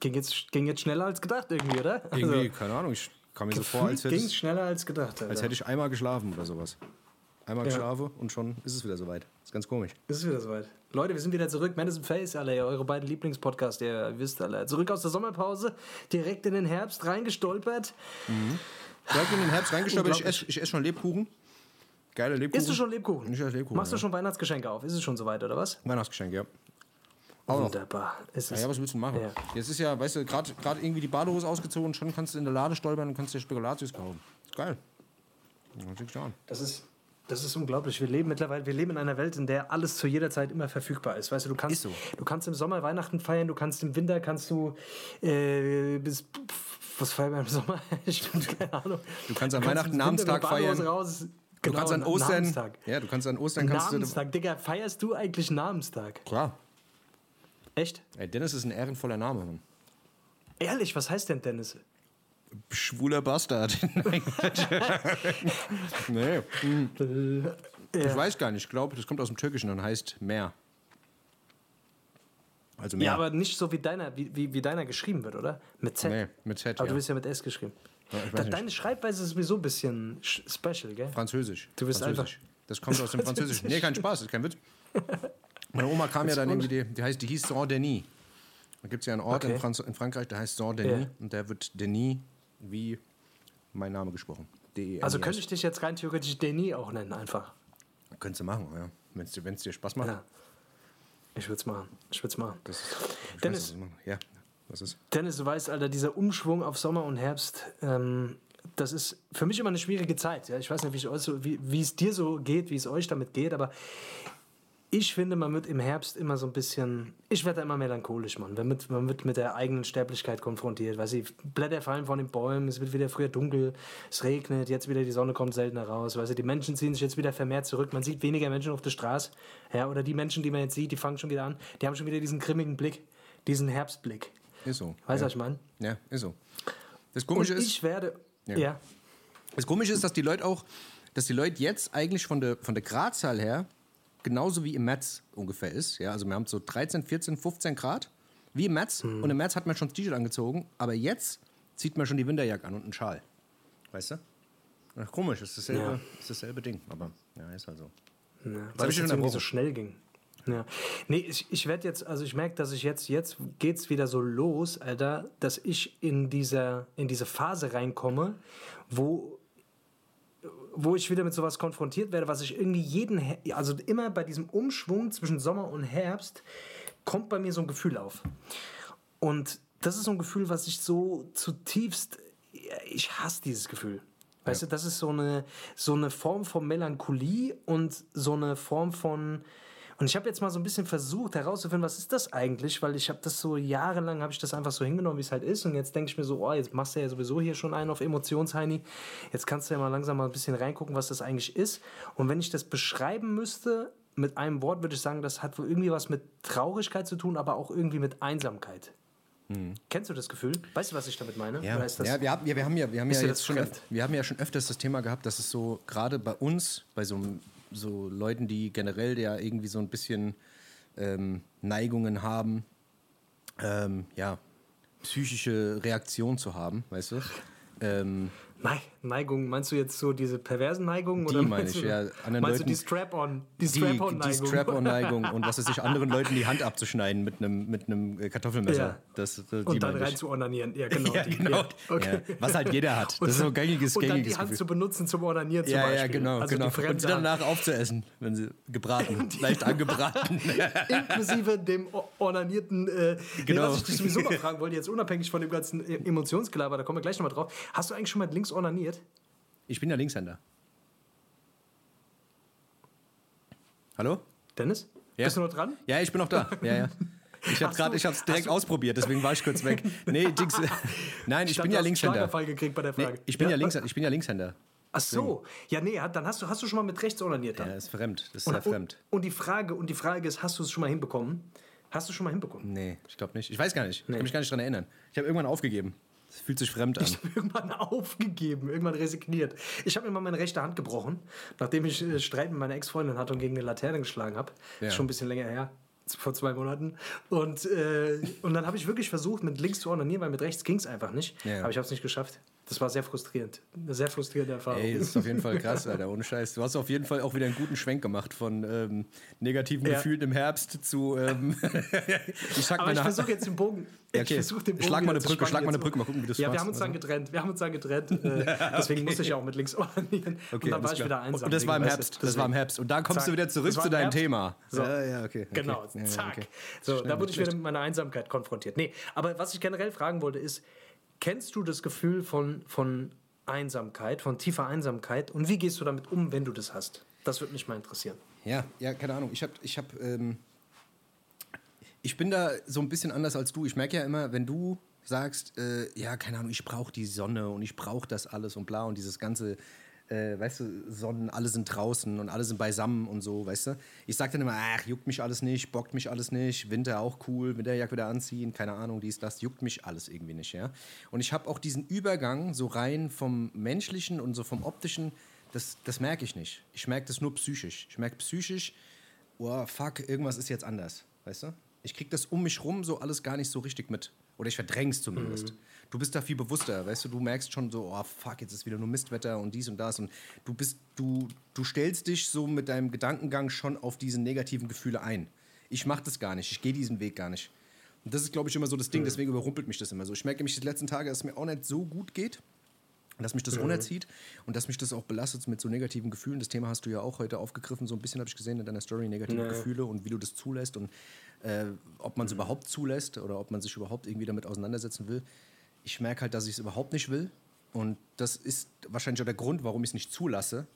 Ging jetzt, ging, jetzt, schneller als gedacht irgendwie, oder? Irgendwie, also, keine Ahnung, ich kam mir so vor, als hätte, ging schneller als gedacht. Alter. als hätte ich einmal geschlafen oder sowas. Einmal ja. geschlafen und schon ist es wieder soweit. Ist ganz komisch. Ist es wieder soweit. Leute, wir sind wieder zurück. Madison Face, alle, eure beiden Lieblingspodcasts, ihr wisst alle. Zurück aus der Sommerpause, direkt in den Herbst reingestolpert. Mhm. Direkt in den Herbst reingestolpert. Ich esse, ich esse schon Lebkuchen. Geile Lebkuchen. Isst du schon Lebkuchen? Ich esse Lebkuchen. Machst du schon Weihnachtsgeschenke auf? Ist es schon soweit, oder was? Weihnachtsgeschenke, ja. Auch Wunderbar. Ist ja, ja, was willst du machen? Ja. Jetzt ist ja, weißt du, gerade irgendwie die Badehose ausgezogen, schon kannst du in der Lade stolpern und kannst dir Spekulatius kaufen. Geil. Das ist, das ist unglaublich. Wir leben mittlerweile, wir leben in einer Welt, in der alles zu jeder Zeit immer verfügbar ist. Weißt du, du kannst, so. du kannst im Sommer Weihnachten feiern, du kannst im Winter kannst du äh, bis was feiern wir im Sommer? Stimmt, keine Ahnung. Du kannst am du Weihnachten Namenstag feiern. Raus. Du genau, kannst an Ostern. Namenstag. Ja, du kannst an Ostern kannst Namenstag, du, Digga, feierst du eigentlich Namenstag? Klar. Echt? Ey, Dennis ist ein ehrenvoller Name. Mann. Ehrlich, was heißt denn Dennis? Schwuler Bastard. nee. Hm. Ja. Ich weiß gar nicht. Ich glaube, das kommt aus dem Türkischen und heißt Meer. Also Meer. Ja, aber nicht so wie deiner, wie, wie, wie deiner geschrieben wird, oder? Mit Z. Nee, mit Z. Aber ja. du bist ja mit S geschrieben. Ja, deine Schreibweise ist sowieso ein bisschen special, gell? Französisch. Du bist Französisch. einfach. Das kommt aus dem Französischen. Nee, kein Spaß, das ist kein Witz. Meine Oma kam ja dann irgendwie, die, die heißt, die hieß Saint-Denis. Da gibt es ja einen Ort okay. in, Franz in, Frankreich, der heißt Saint-Denis. Yeah. Und der wird Denis wie mein Name gesprochen. -E also könnte ich dich jetzt rein theoretisch Denis auch nennen, einfach. Könntest du machen, ja. Wenn es dir Spaß macht. Ja. Ich würde es machen. Ich würde es machen. Das ist, Dennis, weiß, ja, was ist? Dennis, du weißt, Alter, dieser Umschwung auf Sommer und Herbst, ähm, das ist für mich immer eine schwierige Zeit. Ja? Ich weiß nicht, wie, wie es dir so geht, wie es euch damit geht, aber ich finde, man wird im Herbst immer so ein bisschen, ich werde immer melancholisch, man. Man wird, man wird mit der eigenen Sterblichkeit konfrontiert. Weiß ich, Blätter fallen von den Bäumen, es wird wieder früher dunkel, es regnet, jetzt wieder die Sonne kommt seltener raus. Weißt du, die Menschen ziehen sich jetzt wieder vermehrt zurück. Man sieht weniger Menschen auf der Straße. Ja, oder die Menschen, die man jetzt sieht, die fangen schon wieder an. Die haben schon wieder diesen grimmigen Blick, diesen Herbstblick. Ist so. Weißt du, ja. was ich meine? Ja, ist so. Das Komische Und ist. Ich werde. ja. ja. Das Komische ist, dass die Leute auch, dass die Leute jetzt eigentlich von der, von der Gradzahl her genauso wie im März ungefähr ist. Ja, also wir haben so 13, 14, 15 Grad wie im März. Mhm. Und im März hat man schon das T-Shirt angezogen, aber jetzt zieht man schon die Winterjacke an und einen Schal. Weißt du? Ach, komisch, ist dasselbe, ja. ist dasselbe Ding, aber ja, ist halt so. Ja, weil es irgendwie so schnell ging. Ja. Nee, ich, ich werde jetzt, also ich merke, dass ich jetzt, jetzt geht's wieder so los, Alter, dass ich in dieser, in diese Phase reinkomme, wo wo ich wieder mit sowas konfrontiert werde, was ich irgendwie jeden, also immer bei diesem Umschwung zwischen Sommer und Herbst, kommt bei mir so ein Gefühl auf. Und das ist so ein Gefühl, was ich so zutiefst, ich hasse dieses Gefühl. Weißt ja. du, das ist so eine, so eine Form von Melancholie und so eine Form von, und ich habe jetzt mal so ein bisschen versucht herauszufinden, was ist das eigentlich, weil ich habe das so jahrelang, habe ich das einfach so hingenommen, wie es halt ist. Und jetzt denke ich mir so, oh, jetzt machst du ja sowieso hier schon einen auf Emotionsheini. Jetzt kannst du ja mal langsam mal ein bisschen reingucken, was das eigentlich ist. Und wenn ich das beschreiben müsste, mit einem Wort würde ich sagen, das hat wohl irgendwie was mit Traurigkeit zu tun, aber auch irgendwie mit Einsamkeit. Hm. Kennst du das Gefühl? Weißt du, was ich damit meine? Ja, ja, wir, haben, ja wir haben ja, wir haben ja jetzt schon, wir haben ja schon öfters das Thema gehabt, dass es so gerade bei uns, bei so einem so Leuten, die generell ja irgendwie so ein bisschen ähm, Neigungen haben, ähm, ja, psychische Reaktion zu haben, weißt du? Ähm, Neigung, meinst du jetzt so diese perversen Neigungen? Die meine ich, ja. Anderen meinst Leuten, du die Strap-on? Die Strap-on-Neigung. Die, die Strap-on-Neigung und was ist sich anderen Leuten die Hand abzuschneiden mit einem mit einem äh, Kartoffelmesser. Ja. Das, das, und dann rein zu onanieren. Ja, genau. ja, genau. Ja. Okay. Was halt jeder hat. Das ist so ein gängiges, Und dann die Hand Gefühl. zu benutzen zum Onanieren zum ja, Beispiel. Ja, genau. Also genau. Und sie danach aufzuessen, wenn sie gebraten, leicht angebraten. Inklusive dem onanierten, äh, genau. Nee, was ich dich sowieso mal fragen wollte, jetzt unabhängig von dem ganzen e- Emotionsgelaber, da kommen wir gleich nochmal drauf. Hast du eigentlich schon mal links onaniert? Ich bin ja Linkshänder. Hallo? Dennis? Ja. Bist du noch dran? Ja, ich bin noch da. Ja, ja. Ich habe gerade, ich habe es direkt ausprobiert, deswegen war ich kurz weg. Nee, Dings, nein, ich, ich bin ja Linkshänder. gekriegt bei der Frage. Nee, ich bin ja, ja Linkshänder. Ich bin ja Linkshänder. Ach so, ja nee, dann hast du, hast du schon mal mit rechts onaniert dann. Ja, ist fremd, das ist und, sehr fremd. Und, und, die Frage und die Frage ist, hast du es schon mal hinbekommen? Hast du schon mal hinbekommen? Nee, ich glaube nicht. Ich weiß gar nicht. Nee. Ich kann mich gar nicht daran erinnern. Ich habe irgendwann aufgegeben. Es fühlt sich fremd an. Ich habe irgendwann aufgegeben, irgendwann resigniert. Ich habe mir mal meine rechte Hand gebrochen, nachdem ich äh, Streit mit meiner Ex-Freundin hatte und gegen eine Laterne geschlagen habe. Ja. Schon ein bisschen länger her. vor zwei Monaten. Und, äh, und dann habe ich wirklich versucht, mit links zu ordinieren, weil mit rechts ging es einfach nicht. Ja. Aber ich habe es nicht geschafft. Das war sehr frustrierend. Eine sehr frustrierende Erfahrung. Ey, das ist auf jeden Fall krass, Alter, ohne Scheiß. Du hast auf jeden Fall auch wieder einen guten Schwenk gemacht von ähm, negativen ja. Gefühlen im Herbst zu. Ähm, ich Aber ich versuche jetzt den Bogen. Okay. Ich den Bogen schlag mal eine Brücke, schlag mal eine Brücke, mal gucken, wie das Ja, wir haben uns dann getrennt. Wir haben uns dann getrennt. Äh, deswegen okay. musste ich auch mit links ordinieren. Okay, und dann war ich wieder einsam. Und das war im Herbst. Das war im Herbst. Und da kommst zack. du wieder zurück zu deinem Thema. So. Ja, ja, okay. Genau, zack. So, da wurde ich wieder mit meiner Einsamkeit konfrontiert. Nee, aber was ich generell fragen wollte ist, kennst du das Gefühl von, von Einsamkeit, von tiefer Einsamkeit und wie gehst du damit um, wenn du das hast? Das würde mich mal interessieren. Ja, ja, keine Ahnung. Ich habe, ich habe, ähm, ich bin da so ein bisschen anders als du. Ich merke ja immer, wenn du sagst, äh, ja, keine Ahnung, ich brauche die Sonne und ich brauche das alles und bla und dieses ganze äh, weißt du, Sonnen, alle sind draußen und alle sind beisammen und so, weißt du. Ich sag dann immer, ach, juckt mich alles nicht, bockt mich alles nicht, Winter auch cool, Winterjacke wieder anziehen, keine Ahnung, dies, das, juckt mich alles irgendwie nicht, ja. Und ich habe auch diesen Übergang so rein vom Menschlichen und so vom Optischen, das, das merke ich nicht. Ich merke das nur psychisch. Ich merke psychisch, oh, fuck, irgendwas ist jetzt anders, weißt du. Ich krieg das um mich rum so alles gar nicht so richtig mit. Oder ich verdräng's zumindest. Mhm du bist da viel bewusster, weißt du, du merkst schon so, oh fuck, jetzt ist wieder nur Mistwetter und dies und das und du bist, du, du stellst dich so mit deinem Gedankengang schon auf diese negativen Gefühle ein. Ich mach das gar nicht, ich gehe diesen Weg gar nicht. Und das ist, glaube ich, immer so das Ding, deswegen überrumpelt mich das immer so. Ich merke nämlich die letzten Tage, dass es mir auch nicht so gut geht dass mich das mhm. runterzieht und dass mich das auch belastet mit so negativen Gefühlen. Das Thema hast du ja auch heute aufgegriffen, so ein bisschen habe ich gesehen in deiner Story, negative nee. Gefühle und wie du das zulässt und äh, ob man es mhm. überhaupt zulässt oder ob man sich überhaupt irgendwie damit auseinandersetzen will. Ich merke halt, dass ich es überhaupt nicht will und das ist wahrscheinlich auch der Grund, warum ich es nicht zulasse,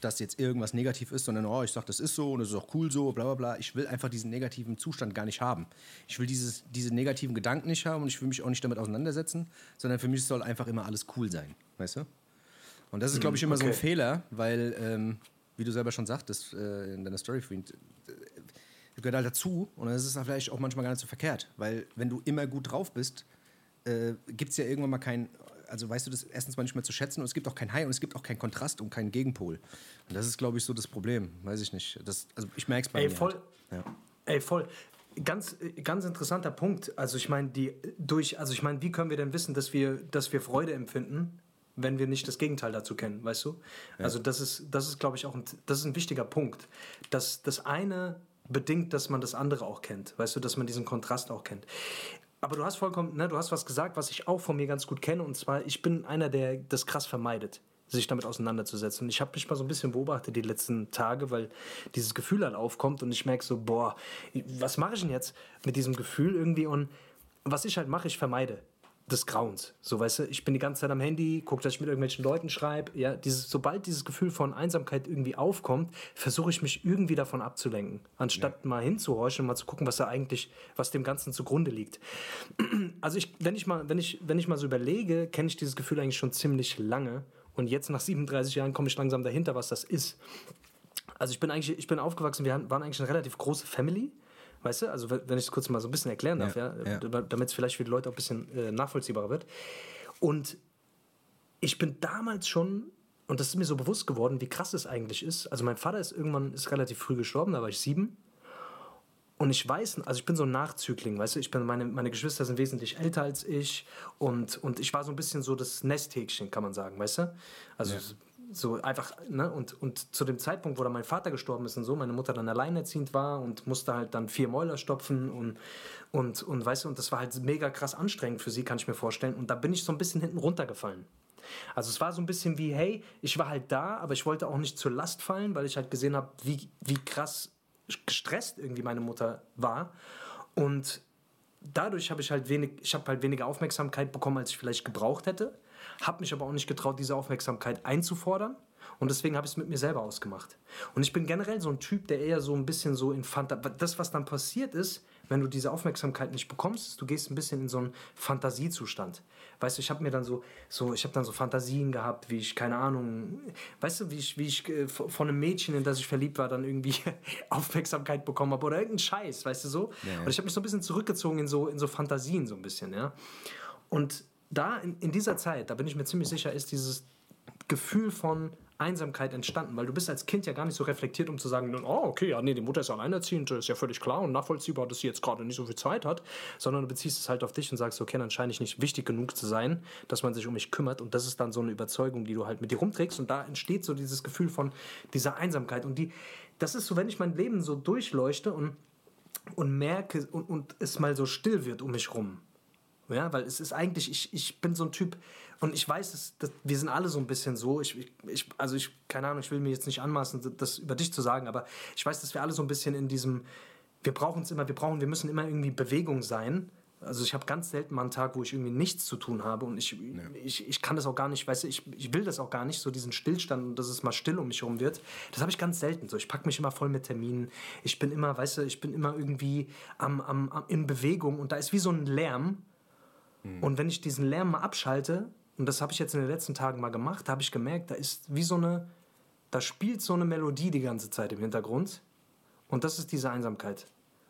dass jetzt irgendwas negativ ist, sondern oh, ich sage, das ist so und es ist auch cool so, bla bla bla. Ich will einfach diesen negativen Zustand gar nicht haben. Ich will dieses, diese negativen Gedanken nicht haben und ich will mich auch nicht damit auseinandersetzen, sondern für mich soll einfach immer alles cool sein, weißt du? Und das ist, glaube ich, immer okay. so ein Fehler, weil, ähm, wie du selber schon sagtest äh, in deiner Story, Friend, äh, gehört halt dazu und das ist vielleicht auch manchmal gar nicht so verkehrt, weil wenn du immer gut drauf bist, äh, gibt es ja irgendwann mal kein, also weißt du das erstens mal nicht mehr zu schätzen und es gibt auch kein High und es gibt auch keinen Kontrast und keinen Gegenpol. Und das ist, glaube ich, so das Problem. Weiß ich nicht. Das, also ich merke es bei Ey, mir. Voll, halt. ja. Ey, voll. Ganz, ganz interessanter Punkt. Also ich meine, die durch, also ich meine, wie können wir denn wissen, dass wir, dass wir Freude empfinden, wenn wir nicht das Gegenteil dazu kennen, weißt du? Ja. Also das ist, das ist, glaube ich, auch ein, das ist ein wichtiger Punkt. Dass das eine bedingt, dass man das andere auch kennt, weißt du, dass man diesen Kontrast auch kennt. Aber du hast vollkommen, ne, du hast was gesagt, was ich auch von mir ganz gut kenne, und zwar, ich bin einer, der das krass vermeidet, sich damit auseinanderzusetzen. Und ich habe mich mal so ein bisschen beobachtet die letzten Tage, weil dieses Gefühl halt aufkommt und ich merke so, boah, was mache ich denn jetzt mit diesem Gefühl irgendwie? Und was ich halt mache, ich vermeide des Grauens. So, weißt du, ich bin die ganze Zeit am Handy, gucke, dass ich mit irgendwelchen Leuten schreibe. Ja, dieses, sobald dieses Gefühl von Einsamkeit irgendwie aufkommt, versuche ich mich irgendwie davon abzulenken. Anstatt ja. mal hinzuhorchen und mal zu gucken, was da eigentlich, was dem Ganzen zugrunde liegt. Also ich, wenn ich mal, wenn ich, wenn ich mal so überlege, kenne ich dieses Gefühl eigentlich schon ziemlich lange. Und jetzt nach 37 Jahren komme ich langsam dahinter, was das ist. Also ich bin eigentlich, ich bin aufgewachsen, wir waren eigentlich eine relativ große Family. Weißt du, also wenn ich es kurz mal so ein bisschen erklären darf, ja, ja, ja. damit es vielleicht für die Leute auch ein bisschen äh, nachvollziehbarer wird. Und ich bin damals schon, und das ist mir so bewusst geworden, wie krass es eigentlich ist. Also mein Vater ist irgendwann ist relativ früh gestorben, da war ich sieben. Und ich weiß, also ich bin so ein Nachzügling, weißt du, ich bin, meine, meine Geschwister sind wesentlich älter als ich und, und ich war so ein bisschen so das Nesthäkchen, kann man sagen, weißt du? Also ja so einfach, ne? Und, und zu dem Zeitpunkt, wo dann mein Vater gestorben ist und so, meine Mutter dann alleinerziehend war und musste halt dann vier Mäuler stopfen und, und, und weißt du, und das war halt mega krass anstrengend für sie, kann ich mir vorstellen. Und da bin ich so ein bisschen hinten runtergefallen. Also es war so ein bisschen wie, hey, ich war halt da, aber ich wollte auch nicht zur Last fallen, weil ich halt gesehen habe, wie, wie krass gestresst irgendwie meine Mutter war. Und dadurch habe ich halt wenig, ich habe halt weniger Aufmerksamkeit bekommen, als ich vielleicht gebraucht hätte habe mich aber auch nicht getraut, diese Aufmerksamkeit einzufordern. Und deswegen habe ich es mit mir selber ausgemacht. Und ich bin generell so ein Typ, der eher so ein bisschen so in Fanta das, was dann passiert ist, wenn du diese Aufmerksamkeit nicht bekommst, du gehst ein bisschen in so einen Fantasiezustand. Weißt du, ich habe mir dann so, so ich habe dann so Fantasien gehabt, wie ich, keine Ahnung, weißt du, wie ich, wie ich äh, von einem Mädchen, in das ich verliebt war, dann irgendwie Aufmerksamkeit bekommen habe oder irgendeinen Scheiß, weißt du so. Ja, ja. Und ich habe mich so ein bisschen zurückgezogen in so, in so Fantasien so ein bisschen, ja. Und da in, in dieser Zeit, da bin ich mir ziemlich sicher, ist dieses Gefühl von Einsamkeit entstanden, weil du bist als Kind ja gar nicht so reflektiert, um zu sagen, oh, okay, ja, nee, die Mutter ist alleinerziehend, ist ja völlig klar und nachvollziehbar, dass sie jetzt gerade nicht so viel Zeit hat, sondern du beziehst es halt auf dich und sagst, okay, dann scheine ich nicht wichtig genug zu sein, dass man sich um mich kümmert und das ist dann so eine Überzeugung, die du halt mit dir rumträgst und da entsteht so dieses Gefühl von dieser Einsamkeit und die, das ist so, wenn ich mein Leben so durchleuchte und, und merke und, und es mal so still wird um mich rum, ja, weil es ist eigentlich, ich, ich bin so ein Typ, und ich weiß, dass, dass wir sind alle so ein bisschen so. Ich, ich, also ich, keine Ahnung, ich will mir jetzt nicht anmaßen, das über dich zu sagen, aber ich weiß, dass wir alle so ein bisschen in diesem, wir brauchen es immer, wir brauchen, wir müssen immer irgendwie Bewegung sein. Also ich habe ganz selten mal einen Tag, wo ich irgendwie nichts zu tun habe und ich, ja. ich, ich kann das auch gar nicht, weißt du, ich, ich will das auch gar nicht, so diesen Stillstand und dass es mal still um mich herum wird. Das habe ich ganz selten so. Ich packe mich immer voll mit Terminen. Ich bin immer, weißt du, ich bin immer irgendwie am, am, am in Bewegung und da ist wie so ein Lärm. Mhm. Und wenn ich diesen Lärm mal abschalte, und das habe ich jetzt in den letzten Tagen mal gemacht, habe ich gemerkt, da ist wie so eine, da spielt so eine Melodie die ganze Zeit im Hintergrund. Und das ist diese Einsamkeit.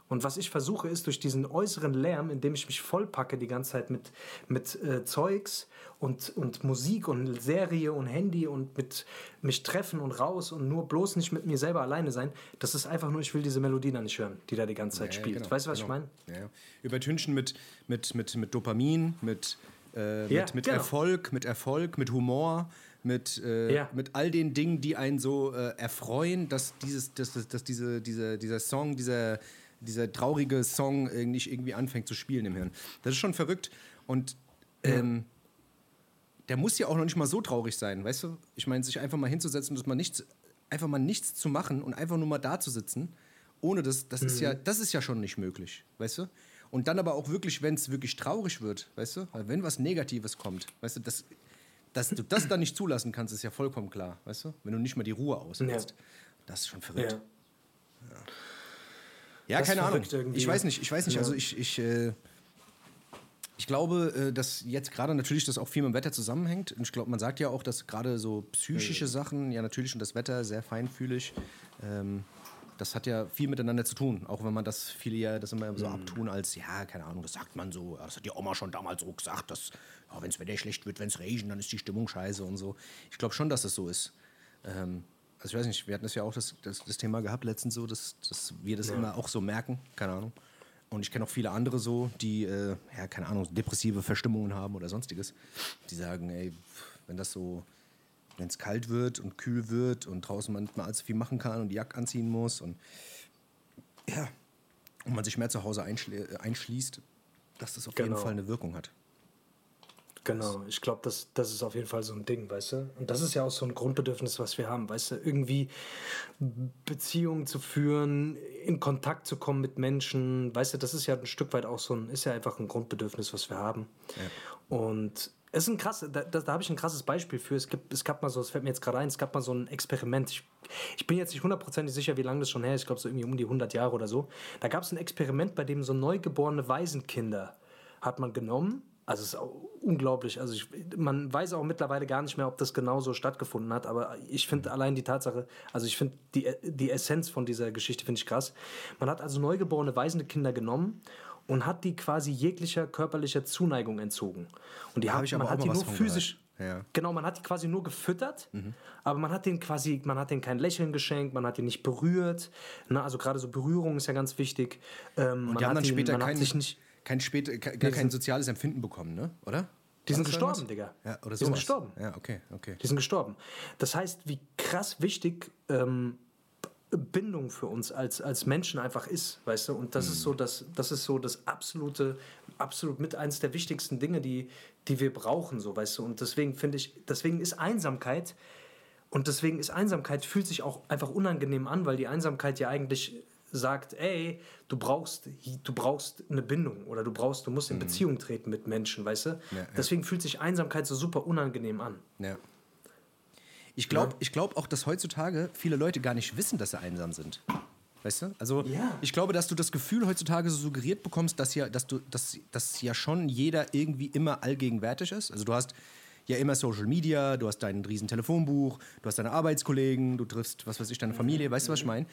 Und was ich versuche, ist durch diesen äußeren Lärm, indem ich mich vollpacke die ganze Zeit mit, mit äh, Zeugs und, und Musik und Serie und Handy und mit mich treffen und raus und nur bloß nicht mit mir selber alleine sein, das ist einfach nur, ich will diese Melodie da nicht hören, die da die ganze Zeit ja, spielt. Genau, weißt du, was genau. ich meine? Ja, ja. Übertünchen mit, mit, mit, mit Dopamin, mit äh, ja, mit, mit genau. Erfolg, mit Erfolg, mit Humor, mit, äh, ja. mit all den Dingen, die einen so äh, erfreuen, dass, dieses, dass, dass, dass diese, diese, dieser Song, dieser, dieser traurige Song nicht irgendwie anfängt zu spielen im Hirn. Das ist schon verrückt. Und ähm, der muss ja auch noch nicht mal so traurig sein, weißt du? Ich meine, sich einfach mal hinzusetzen und mal nichts, einfach mal nichts zu machen und einfach nur mal da zu sitzen, ohne das, das mhm. ist ja, das ist ja schon nicht möglich, weißt du? Und dann aber auch wirklich, wenn es wirklich traurig wird, weißt du, wenn was Negatives kommt, weißt du, das, dass du das dann nicht zulassen kannst, ist ja vollkommen klar, weißt du, wenn du nicht mal die Ruhe aushältst. Ja. Das ist schon verrückt. Ja, ja. Ja keine Ahnung. Irgendwie. Ich weiß nicht, ich weiß nicht, also ich, ich, äh, ich glaube, äh, dass jetzt gerade natürlich das auch viel mit dem Wetter zusammenhängt. Und ich glaube, man sagt ja auch, dass gerade so psychische Sachen, ja natürlich und das Wetter sehr feinfühlig, ähm, das hat ja viel miteinander zu tun, auch wenn man das viele ja das immer so mhm. abtun als, ja, keine Ahnung, das sagt man so, das hat die Oma schon damals so gesagt, dass, ja, wenn es Wetter schlecht wird, wenn es regnet, dann ist die Stimmung scheiße und so. Ich glaube schon, dass das so ist. Ähm, also ich weiß nicht, wir hatten das ja auch das, das, das Thema gehabt letztens so, dass, dass wir das ja. immer auch so merken, keine Ahnung. Und ich kenne auch viele andere so, die, äh, ja, keine Ahnung, depressive Verstimmungen haben oder sonstiges. Die sagen, ey, wenn das so wenn es kalt wird und kühl wird und draußen man nicht mehr allzu viel machen kann und die Jacke anziehen muss und ja, und man sich mehr zu Hause einschließt, dass das auf genau. jeden Fall eine Wirkung hat. Genau, ich glaube, das, das ist auf jeden Fall so ein Ding, weißt du? Und das ist ja auch so ein Grundbedürfnis, was wir haben, weißt du? Irgendwie Beziehungen zu führen, in Kontakt zu kommen mit Menschen, weißt du, das ist ja ein Stück weit auch so ein, ist ja einfach ein Grundbedürfnis, was wir haben. Ja. Und es ist ein krass, da, da, da habe ich ein krasses Beispiel für. Es, gibt, es gab mal so, es fällt mir jetzt gerade ein, es gab mal so ein Experiment. Ich, ich bin jetzt nicht hundertprozentig sicher, wie lange das schon her ist. Ich glaube, so irgendwie um die 100 Jahre oder so. Da gab es ein Experiment, bei dem so neugeborene Waisenkinder hat man genommen. Also es ist unglaublich. Also ich, man weiß auch mittlerweile gar nicht mehr, ob das genau so stattgefunden hat. Aber ich finde allein die Tatsache, also ich finde die, die Essenz von dieser Geschichte finde ich krass. Man hat also neugeborene waisende Kinder genommen und hat die quasi jeglicher körperlicher Zuneigung entzogen. Und die hat, man hat die nur physisch. Ja. Genau, man hat die quasi nur gefüttert, mhm. aber man hat den quasi, man hat denen kein Lächeln geschenkt, man hat die nicht berührt. Na, also gerade so Berührung ist ja ganz wichtig. Ähm, und die haben dann später kein, nicht, kein, später, gar kein soziales Empfinden bekommen, ne? Oder? Die sind gestorben, Digga. Ja, oder die sind gestorben. Ja, okay, okay. Die sind gestorben. Das heißt, wie krass wichtig ähm, Bindung für uns als, als Menschen einfach ist, weißt du? Und das mhm. ist so das, das ist so das absolute, absolut mit eines der wichtigsten Dinge, die, die wir brauchen, so, weißt du? Und deswegen finde ich, deswegen ist Einsamkeit, und deswegen ist Einsamkeit, fühlt sich auch einfach unangenehm an, weil die Einsamkeit ja eigentlich sagt, ey, du brauchst, du brauchst eine Bindung oder du brauchst, du musst in mhm. Beziehung treten mit Menschen, weißt du? Ja, ja. Deswegen fühlt sich Einsamkeit so super unangenehm an. Ja. Ich glaube ja. glaub auch, dass heutzutage viele Leute gar nicht wissen, dass sie einsam sind. Weißt du? Also ja. ich glaube, dass du das Gefühl heutzutage so suggeriert bekommst, dass ja, dass du, dass, dass ja schon jeder irgendwie immer allgegenwärtig ist. Also du hast ja immer Social Media, du hast dein riesen Telefonbuch, du hast deine Arbeitskollegen, du triffst, was weiß ich, deine Familie, weißt du, was ich meine?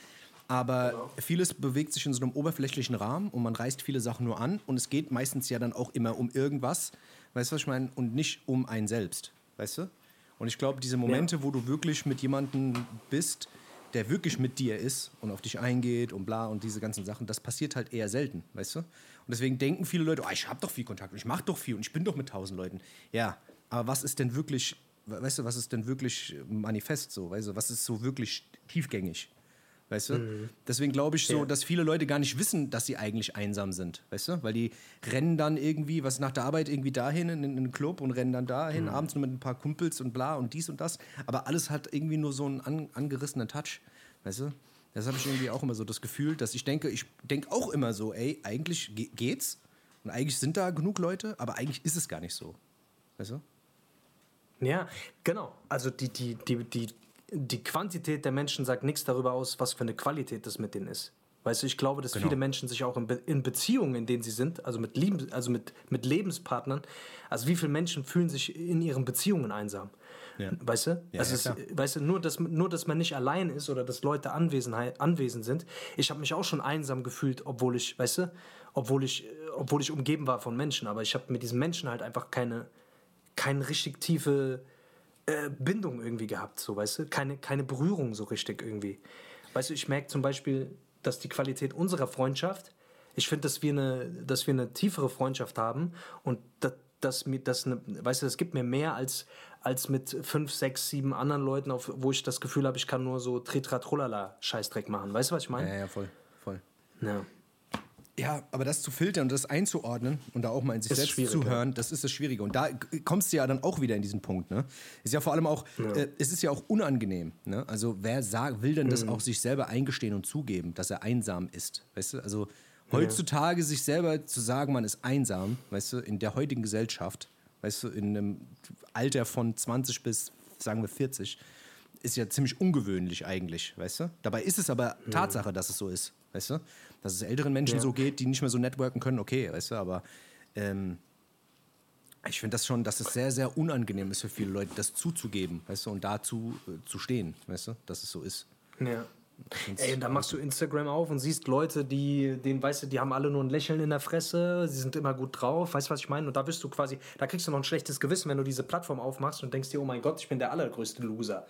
Aber genau. vieles bewegt sich in so einem oberflächlichen Rahmen und man reißt viele Sachen nur an und es geht meistens ja dann auch immer um irgendwas, weißt du, was ich meine? Und nicht um einen selbst, weißt du? Und ich glaube, diese Momente, ja. wo du wirklich mit jemandem bist, der wirklich mit dir ist und auf dich eingeht und bla und diese ganzen Sachen, das passiert halt eher selten, weißt du? Und deswegen denken viele Leute, oh, ich habe doch viel Kontakt und ich mache doch viel und ich bin doch mit tausend Leuten. Ja, aber was ist denn wirklich, weißt du, was ist denn wirklich manifest so, weißt du, was ist so wirklich tiefgängig? Weißt du? Mhm. Deswegen glaube ich so, ja. dass viele Leute gar nicht wissen, dass sie eigentlich einsam sind. Weißt du? Weil die rennen dann irgendwie, was nach der Arbeit irgendwie dahin in, in den Club und rennen dann dahin, mhm. abends nur mit ein paar Kumpels und bla und dies und das. Aber alles hat irgendwie nur so einen an, angerissenen Touch. Weißt du? Das habe ich irgendwie auch immer so das Gefühl, dass ich denke, ich denke auch immer so, ey, eigentlich geht's. Und eigentlich sind da genug Leute, aber eigentlich ist es gar nicht so. Weißt du? Ja, genau. Also die, die, die, die, die Quantität der Menschen sagt nichts darüber aus, was für eine Qualität das mit denen ist. Weißt du, ich glaube, dass genau. viele Menschen sich auch in, Be in, Beziehungen, in denen sie sind, also, mit, Lieb also mit, mit Lebenspartnern, also wie viele Menschen fühlen sich in ihren Beziehungen einsam? Ja. Weißt du? Ja, also ja, es, weißt du, nur dass, nur, dass man nicht allein ist oder dass Leute Anwesenheit, anwesend sind. Ich habe mich auch schon einsam gefühlt, obwohl ich, weißt du, obwohl ich, obwohl ich umgeben war von Menschen, aber ich habe mit diesen Menschen halt einfach keine, keine richtig tiefe äh, Bindung irgendwie gehabt, so weißt du, keine, keine Berührung so richtig irgendwie. Weißt du, ich merke zum Beispiel, dass die Qualität unserer Freundschaft, ich finde, dass wir eine, dass wir eine tiefere Freundschaft haben und dass, dass mir das eine, weißt du, es gibt mir mehr als, als mit fünf, sechs, sieben anderen Leuten, auf, wo ich das Gefühl habe, ich kann nur so Tritratrolala Scheißdreck machen. Weißt du, was ich meine? Ja, ja, voll, voll. Ja. Ja, aber das zu filtern und das einzuordnen und da auch mal in sich ist selbst zu hören, das ist das Schwierige. Und da kommst du ja dann auch wieder in diesen Punkt. Ne? Ist ja vor allem auch, ja. äh, es ist ja auch unangenehm. Ne? Also wer sag, will denn das mhm. auch sich selber eingestehen und zugeben, dass er einsam ist? Weißt du, also heutzutage ja. sich selber zu sagen, man ist einsam, weißt du, in der heutigen Gesellschaft, weißt du, in einem Alter von 20 bis, sagen wir, 40, ist ja ziemlich ungewöhnlich eigentlich, weißt du? Dabei ist es aber mhm. Tatsache, dass es so ist, weißt du? Dass es älteren Menschen ja. so geht, die nicht mehr so networken können, okay, weißt du, aber ähm, ich finde das schon, dass es sehr, sehr unangenehm ist für viele Leute, das zuzugeben, weißt du, und dazu äh, zu stehen, weißt du, dass es so ist. Ja. Ey, da machst du Instagram auf und siehst Leute, die, denen, weißt du, die haben alle nur ein Lächeln in der Fresse, sie sind immer gut drauf, weißt du, was ich meine? Und da bist du quasi, da kriegst du noch ein schlechtes Gewissen, wenn du diese Plattform aufmachst und denkst dir, oh mein Gott, ich bin der allergrößte Loser.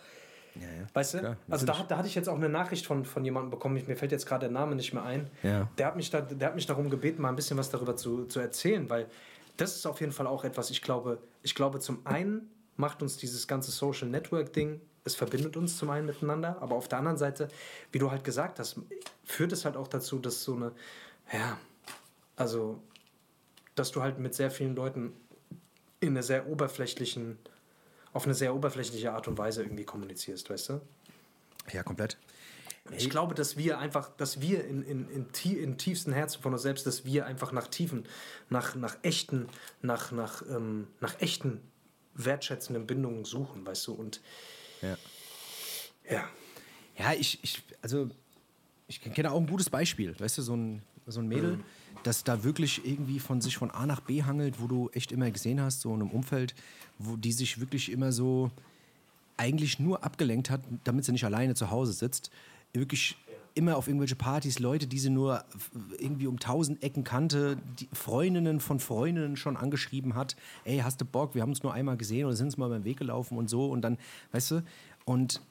Ja, ja. Weißt du? Klar, also da, da hatte ich jetzt auch eine Nachricht von, von jemandem bekommen, mir fällt jetzt gerade der Name nicht mehr ein. Ja. Der, hat mich da, der hat mich darum gebeten, mal ein bisschen was darüber zu, zu erzählen, weil das ist auf jeden Fall auch etwas, ich glaube, ich glaube, zum einen macht uns dieses ganze Social Network Ding, es verbindet uns zum einen miteinander, aber auf der anderen Seite, wie du halt gesagt hast, führt es halt auch dazu, dass so eine, ja, also, dass du halt mit sehr vielen Leuten in einer sehr oberflächlichen auf eine sehr oberflächliche Art und Weise irgendwie kommunizierst, weißt du? Ja, komplett. Ich glaube, dass wir einfach, dass wir in, in, in, in tiefsten Herzen von uns selbst, dass wir einfach nach tiefen, nach, nach echten, nach, nach, ähm, nach echten wertschätzenden Bindungen suchen, weißt du? Und ja. Ja. Ja, ich, ich also ich kenne auch ein gutes Beispiel, weißt du, so ein, so ein Mädel, mhm das da wirklich irgendwie von sich von A nach B hangelt, wo du echt immer gesehen hast, so in einem Umfeld, wo die sich wirklich immer so eigentlich nur abgelenkt hat, damit sie nicht alleine zu Hause sitzt. Wirklich immer auf irgendwelche Partys, Leute, die sie nur irgendwie um tausend Ecken kannte, die Freundinnen von Freundinnen schon angeschrieben hat, ey, hast du Bock, wir haben uns nur einmal gesehen oder sind uns mal beim Weg gelaufen und so. Und dann, weißt du, und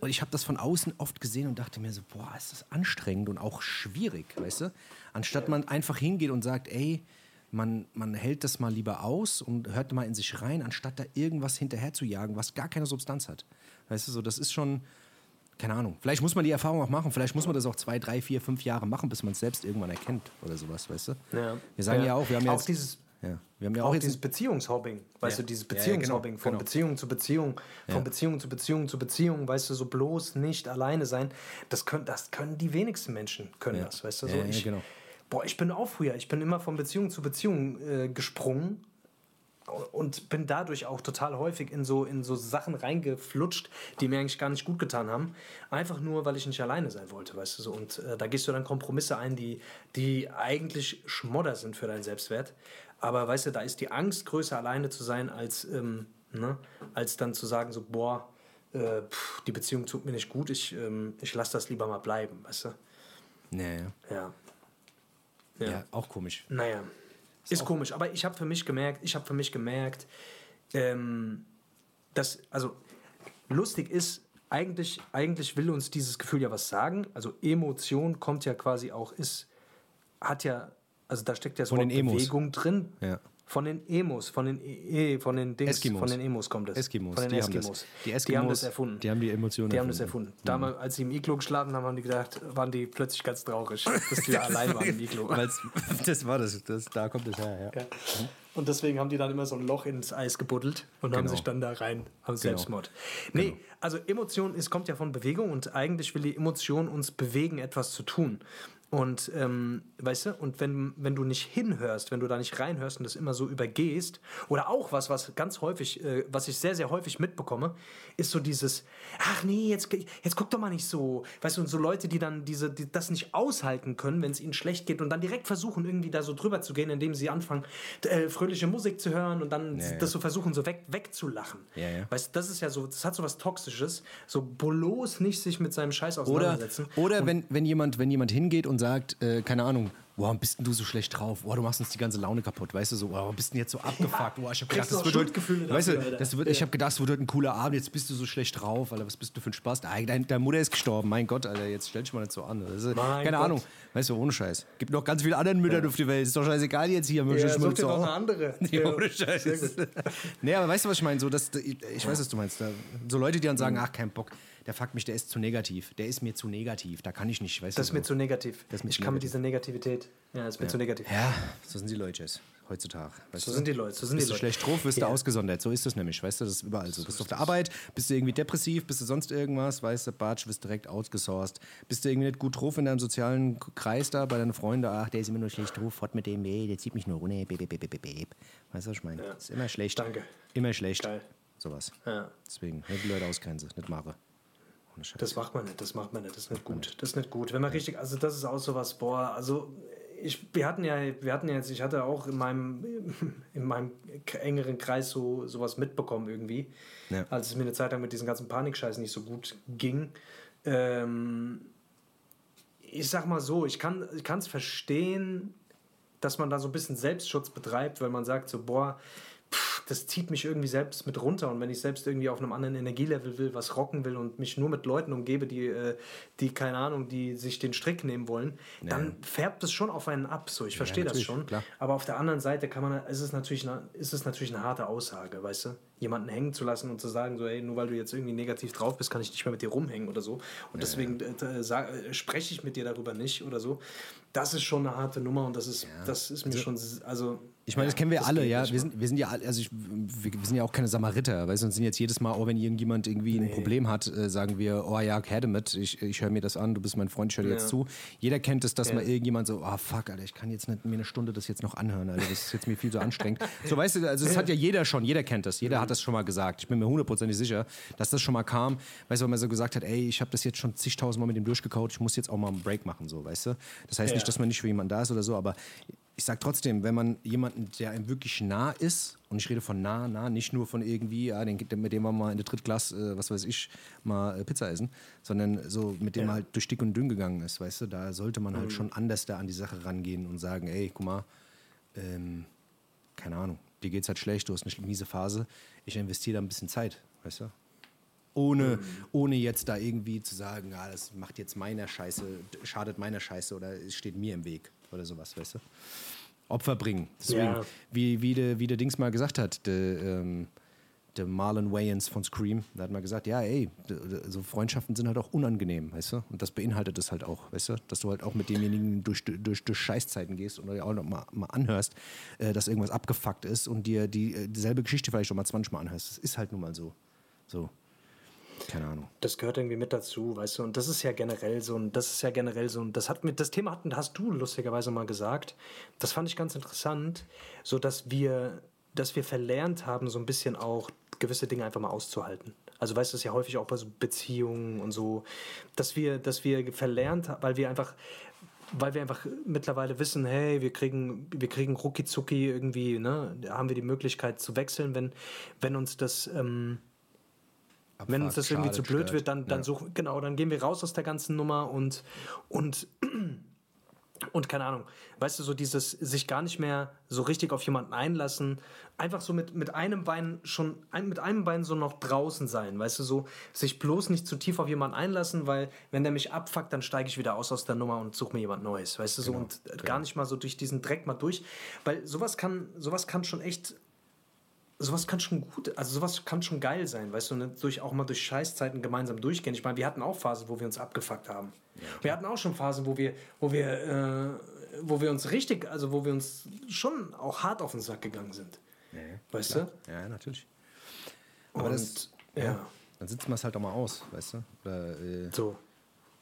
und ich habe das von außen oft gesehen und dachte mir so, boah, ist das anstrengend und auch schwierig, weißt du? Anstatt man einfach hingeht und sagt, ey, man, man hält das mal lieber aus und hört mal in sich rein, anstatt da irgendwas hinterher zu jagen, was gar keine Substanz hat. Weißt du, so, das ist schon, keine Ahnung. Vielleicht muss man die Erfahrung auch machen, vielleicht muss man das auch zwei, drei, vier, fünf Jahre machen, bis man es selbst irgendwann erkennt oder sowas, weißt du? Ja. Wir sagen ja, ja auch, wir haben ja auch dieses ja. Wir haben ja auch, auch dieses Beziehungshobbing, weißt ja. du, dieses Beziehungshobbing, ja, genau, von genau. Beziehung zu Beziehung, von Beziehung zu Beziehung zu Beziehung, weißt du, so bloß nicht alleine sein. Das können, das können die wenigsten Menschen, können das, weißt du, so. ich, genau. Boah, ich bin auch früher, ich bin immer von Beziehung zu Beziehung äh, gesprungen und bin dadurch auch total häufig in so, in so Sachen reingeflutscht, die mir eigentlich gar nicht gut getan haben. Einfach nur, weil ich nicht alleine sein wollte, weißt du so. Und äh, da gehst du dann Kompromisse ein, die, die eigentlich Schmodder sind für deinen Selbstwert. Aber weißt du, da ist die Angst größer, alleine zu sein, als, ähm, ne, als dann zu sagen, so, boah, äh, pff, die Beziehung tut mir nicht gut, ich, ähm, ich lasse das lieber mal bleiben, weißt du? Naja. Ja. Ja, ja auch komisch. Naja. Ist, ist komisch, aber ich habe für mich gemerkt, ich habe für mich gemerkt, ähm, das, also lustig ist, eigentlich, eigentlich will uns dieses Gefühl ja was sagen. Also Emotion kommt ja quasi auch, ist, hat ja, also da steckt ja so eine Bewegung drin. Ja. Von den Emos, von den, e, von den Dings, Eskimos. von den Emos kommt es. Eskimos, von den die Eskimos. Haben das. Die Eskimos. Die haben das erfunden. Die haben die Emotionen Die haben das erfunden. Mhm. Damals, als sie im Iglo geschlafen haben, haben die gedacht, waren die plötzlich ganz traurig, dass die allein waren im Iglo. das war das, das, da kommt es her, ja. ja. Und deswegen haben die dann immer so ein Loch ins Eis gebuddelt und genau. haben sich dann da rein am genau. Selbstmord. Nee, genau. also Emotion ist, kommt ja von Bewegung und eigentlich will die Emotion uns bewegen, etwas zu tun. Und ähm, weißt du, und wenn, wenn du nicht hinhörst, wenn du da nicht reinhörst und das immer so übergehst, oder auch was, was ganz häufig, äh, was ich sehr, sehr häufig mitbekomme, ist so dieses, ach nee, jetzt, jetzt guck doch mal nicht so. Weißt du, und so Leute, die dann diese, die das nicht aushalten können, wenn es ihnen schlecht geht und dann direkt versuchen, irgendwie da so drüber zu gehen, indem sie anfangen, äh, fröhliche Musik zu hören und dann ja, das so versuchen, so weg, wegzulachen. Ja, ja. Weißt du, das ist ja so, das hat so was Toxisches. So bloß nicht sich mit seinem Scheiß auseinandersetzen. Oder, oder wenn, wenn jemand, wenn jemand hingeht und und sagt, äh, keine Ahnung, warum bist denn du so schlecht drauf? Boah, du machst uns die ganze Laune kaputt, weißt du so, warum bist du denn jetzt so abgefuckt? Boah, ich hab gedacht, das wird heute, weißt du, das wird, ich habe gedacht, es wird heute ein cooler Abend, jetzt bist du so schlecht drauf, Alter, was bist du für ein Spaß? Deine, deine Mutter ist gestorben, mein Gott, Alter, jetzt stell dich mal nicht so an. Ist, keine Gott. Ahnung, weißt du, ohne Scheiß. Gibt noch ganz viele andere Mütter ja. auf der Welt, ist doch scheißegal jetzt hier. Ja, such dir doch eine andere. Nee, ja, ohne Scheiß. nee, aber weißt du, was ich meine? So, dass, ich weiß, was du meinst. So Leute, die dann sagen, ach, kein Bock der fuckt mich, der ist zu negativ. Der ist mir zu negativ. Da kann ich nicht, weißt Das ist mir zu negativ. Das ich kann mit dieser Negativität. Ja, das ist mir ja. zu negativ. Ja, so sind die Leute heutzutage. so sind die Leute. So sind bist die du schlecht drauf, wirst ja. du ausgesondert. So ist das nämlich, weißt du, das ist überall so. Bist du auf der Arbeit, bist du irgendwie depressiv, bist du sonst irgendwas, weißt du, Batsch, wirst direkt outgesourced. Bist du irgendwie nicht gut drauf in deinem sozialen Kreis da, bei deinen Freunden, ach, der ist immer nur schlecht drauf, fort mit dem, nee, der zieht mich nur runter, beb, beb, beb, beb. Weißt du, was ich meine? Ja. ist immer schlecht. Danke. Immer schlecht. Geil. Sowas. Ja. Deswegen, nicht die Leute ausgrenzen, nicht mache. Das macht man nicht, das macht man nicht, das ist nicht gut. Das ist nicht gut. Wenn man richtig, also das ist auch sowas, boah, also ich, wir hatten ja, wir hatten jetzt, ich hatte auch in meinem, in meinem engeren Kreis so sowas mitbekommen irgendwie, ja. als es mir eine Zeit lang mit diesen ganzen Panikscheißen nicht so gut ging. Ähm, ich sag mal so, ich kann es verstehen, dass man da so ein bisschen Selbstschutz betreibt, weil man sagt so, boah, das zieht mich irgendwie selbst mit runter. Und wenn ich selbst irgendwie auf einem anderen Energielevel will, was rocken will und mich nur mit Leuten umgebe, die, äh, die keine Ahnung, die sich den Strick nehmen wollen, ja. dann färbt es schon auf einen ab. So, ich verstehe ja, das schon. Klar. Aber auf der anderen Seite kann man, ist es natürlich eine, ist es natürlich eine harte Aussage, weißt du? Jemanden hängen zu lassen und zu sagen, so, ey, nur weil du jetzt irgendwie negativ drauf bist, kann ich nicht mehr mit dir rumhängen oder so. Und ja, deswegen äh, äh, spreche ich mit dir darüber nicht oder so. Das ist schon eine harte Nummer und das ist, das ist mir also, schon, also ich meine, das kennen wir das alle, ja. Wir sind, wir sind ja, also ich, wir, wir, sind ja auch keine Samariter, weißt du, und sind jetzt jedes Mal, oh, wenn irgendjemand irgendwie nee. ein Problem hat, äh, sagen wir, oh ja, her damit, ich, ich höre mir das an, du bist mein Freund, ich höre dir ja. jetzt zu. Jeder kennt es, dass ja. mal irgendjemand so, oh fuck, Alter, ich kann jetzt nicht mir eine Stunde das jetzt noch anhören, Alter, das ist jetzt mir viel zu anstrengend. so, weißt du, also das hat ja jeder schon, jeder kennt das, jeder mhm. hat das schon mal gesagt. Ich bin mir hundertprozentig sicher, dass das schon mal kam, weißt du, wenn man so gesagt hat, ey, ich habe das jetzt schon zigtausend Mal mit dem durchgekaut, ich muss jetzt auch mal einen Break machen, so, weißt du. Das heißt ja. nicht, dass man nicht für jemanden da ist oder so, aber ich sage trotzdem, wenn man jemanden, der einem wirklich nah ist, und ich rede von nah, nah, nicht nur von irgendwie, ja, den, mit dem man mal in der Drittklasse, äh, was weiß ich, mal äh, Pizza essen, sondern so mit dem ja. man halt durch dick und dünn gegangen ist, weißt du, da sollte man halt mhm. schon anders da an die Sache rangehen und sagen, ey, guck mal, ähm, keine Ahnung, dir geht's halt schlecht, du hast eine miese Phase, ich investiere da ein bisschen Zeit, weißt du? Ohne, mhm. ohne jetzt da irgendwie zu sagen, ah, das macht jetzt meiner Scheiße, schadet meiner Scheiße oder es steht mir im Weg oder sowas, weißt du? Opfer bringen. Deswegen, ja. wie, wie, der, wie der Dings mal gesagt hat, der, ähm, der Marlon Wayans von Scream, der hat mal gesagt, ja, ey, so Freundschaften sind halt auch unangenehm, weißt du? Und das beinhaltet es halt auch, weißt du? Dass du halt auch mit demjenigen durch, durch, durch Scheißzeiten gehst und dir auch noch mal, mal anhörst, äh, dass irgendwas abgefuckt ist und dir die, äh, dieselbe Geschichte vielleicht schon mal 20 Mal anhörst. Das ist halt nun mal so. So. Keine Ahnung. Das gehört irgendwie mit dazu, weißt du, und das ist ja generell so ein, das ist ja generell so ein, das hat mit, das Thema hat, hast du lustigerweise mal gesagt. Das fand ich ganz interessant, so dass wir, dass wir verlernt haben, so ein bisschen auch gewisse Dinge einfach mal auszuhalten. Also weißt du, das ist ja häufig auch bei so Beziehungen und so, dass wir, dass wir verlernt haben, weil wir einfach, weil wir einfach mittlerweile wissen, hey, wir kriegen, wir kriegen rucki zucki irgendwie, ne, haben wir die Möglichkeit zu wechseln, wenn, wenn uns das, ähm, Abfahrt, Wenn uns das irgendwie zu blöd stört. wird, dann, dann ja. suchen, genau, dann gehen wir raus aus der ganzen Nummer und, und Und keine Ahnung, weißt du, so dieses sich gar nicht mehr so richtig auf jemanden einlassen, einfach so mit, mit einem Bein schon, mit einem Bein so noch draußen sein, weißt du, so sich bloß nicht zu tief auf jemanden einlassen, weil wenn der mich abfuckt, dann steige ich wieder aus aus der Nummer und suche mir jemand Neues, weißt du, so genau, und genau. gar nicht mal so durch diesen Dreck mal durch, weil sowas kann, sowas kann schon echt sowas kann schon gut, also sowas kann schon geil sein, weißt du, ne? durch, auch mal durch Scheißzeiten gemeinsam durchgehen. Ich meine, wir hatten auch Phasen, wo wir uns abgefuckt haben. Ja, wir hatten auch schon Phasen, wo wir, wo wir, äh, wo wir uns richtig, also wo wir uns schon auch hart auf den Sack gegangen sind. Ja, weißt klar. du? Ja, natürlich. Aber Und, das, ja. ja. Dann sitzt man es halt auch mal aus, weißt du? Oder, äh, so.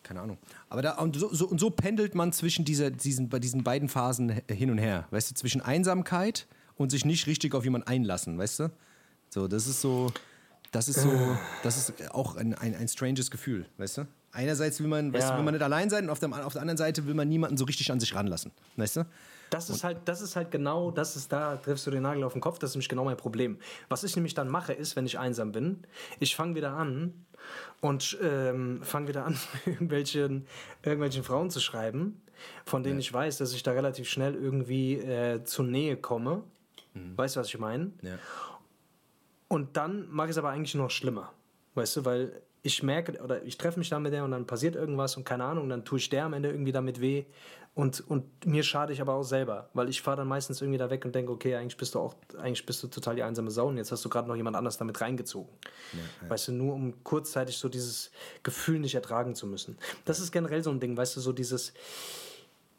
Keine Ahnung. Aber da, und so, so, und so pendelt man zwischen dieser, diesen, bei diesen beiden Phasen hin und her. Weißt du, zwischen Einsamkeit und sich nicht richtig auf jemanden einlassen, weißt du? So, das ist so, das ist so, das ist auch ein, ein, ein stranges Gefühl, weißt du? Einerseits will man, weißt du, will man nicht allein sein und auf der, auf der anderen Seite will man niemanden so richtig an sich ranlassen, weißt du? Das ist halt, das ist halt genau, das ist da, triffst du den Nagel auf den Kopf, das ist nämlich genau mein Problem. Was ich nämlich dann mache, ist, wenn ich einsam bin, ich fange wieder an und ähm, fange wieder an, irgendwelchen, irgendwelchen Frauen zu schreiben, von denen ja. ich weiß, dass ich da relativ schnell irgendwie äh, zur Nähe komme Mhm. Weißt du, was ich meine? Ja. Und dann mache ich es aber eigentlich noch schlimmer. Weißt du, weil ich merke, oder ich treffe mich dann mit der und dann passiert irgendwas und keine Ahnung, dann tue ich der am Ende irgendwie damit weh. Und, und mir schade ich aber auch selber, weil ich fahre dann meistens irgendwie da weg und denke, okay, eigentlich bist du auch, eigentlich bist du total die einsame Sau und jetzt hast du gerade noch jemand anders damit reingezogen. Ja, ja. Weißt du, nur um kurzzeitig so dieses Gefühl nicht ertragen zu müssen. Das ist generell so ein Ding, weißt du, so dieses,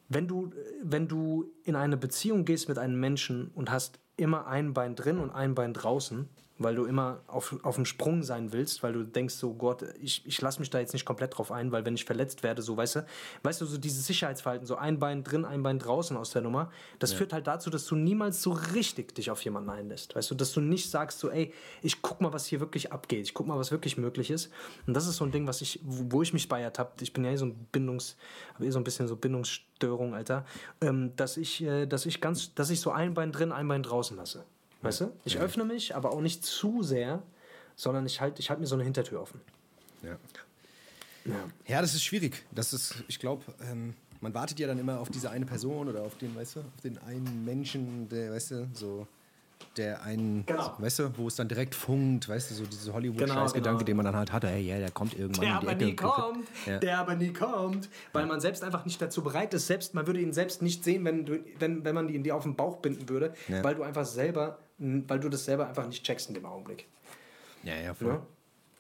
wenn du, wenn du in eine Beziehung gehst mit einem Menschen und hast immer ein Bein drin und ein Bein draußen, weil du immer auf, auf dem Sprung sein willst, weil du denkst so, Gott, ich, ich lasse mich da jetzt nicht komplett drauf ein, weil wenn ich verletzt werde, so, weißt du, weißt du, so dieses Sicherheitsverhalten, so ein Bein drin, ein Bein draußen aus der Nummer, das ja. führt halt dazu, dass du niemals so richtig dich auf jemanden einlässt, weißt du, dass du nicht sagst so, ey, ich guck mal, was hier wirklich abgeht, ich guck mal, was wirklich möglich ist und das ist so ein Ding, was ich, wo ich mich bei ertappt, ich bin ja eh so ein Bindungs, habe eh so ein bisschen so Bindungsstörung, Alter, ähm, dass ich, äh, dass ich ganz, dass ich so ein Bein drin, ein Bein draußen lasse. Weißt du? Ich ja. öffne mich, aber auch nicht zu sehr, sondern ich halte ich halt mir so eine Hintertür offen. Ja. Ja, ja das ist schwierig. Das ist, ich glaube, ähm, man wartet ja dann immer auf diese eine Person oder auf den, weißt du, auf den einen Menschen, der, weißt du, so der einen, genau. weißt du, wo es dann direkt funkt, weißt du, so diese Hollywood-Scheißgedanke, genau. den man dann halt hatte, hey, ja, der kommt irgendwann der aber Ecke. Nie kommt, ja. Der aber nie kommt, weil ja. man selbst einfach nicht dazu bereit ist, selbst, man würde ihn selbst nicht sehen, wenn, du, wenn, wenn man ihn dir auf den Bauch binden würde, ja. weil du einfach selber, weil du das selber einfach nicht checkst in dem Augenblick. Ja, ja, voll.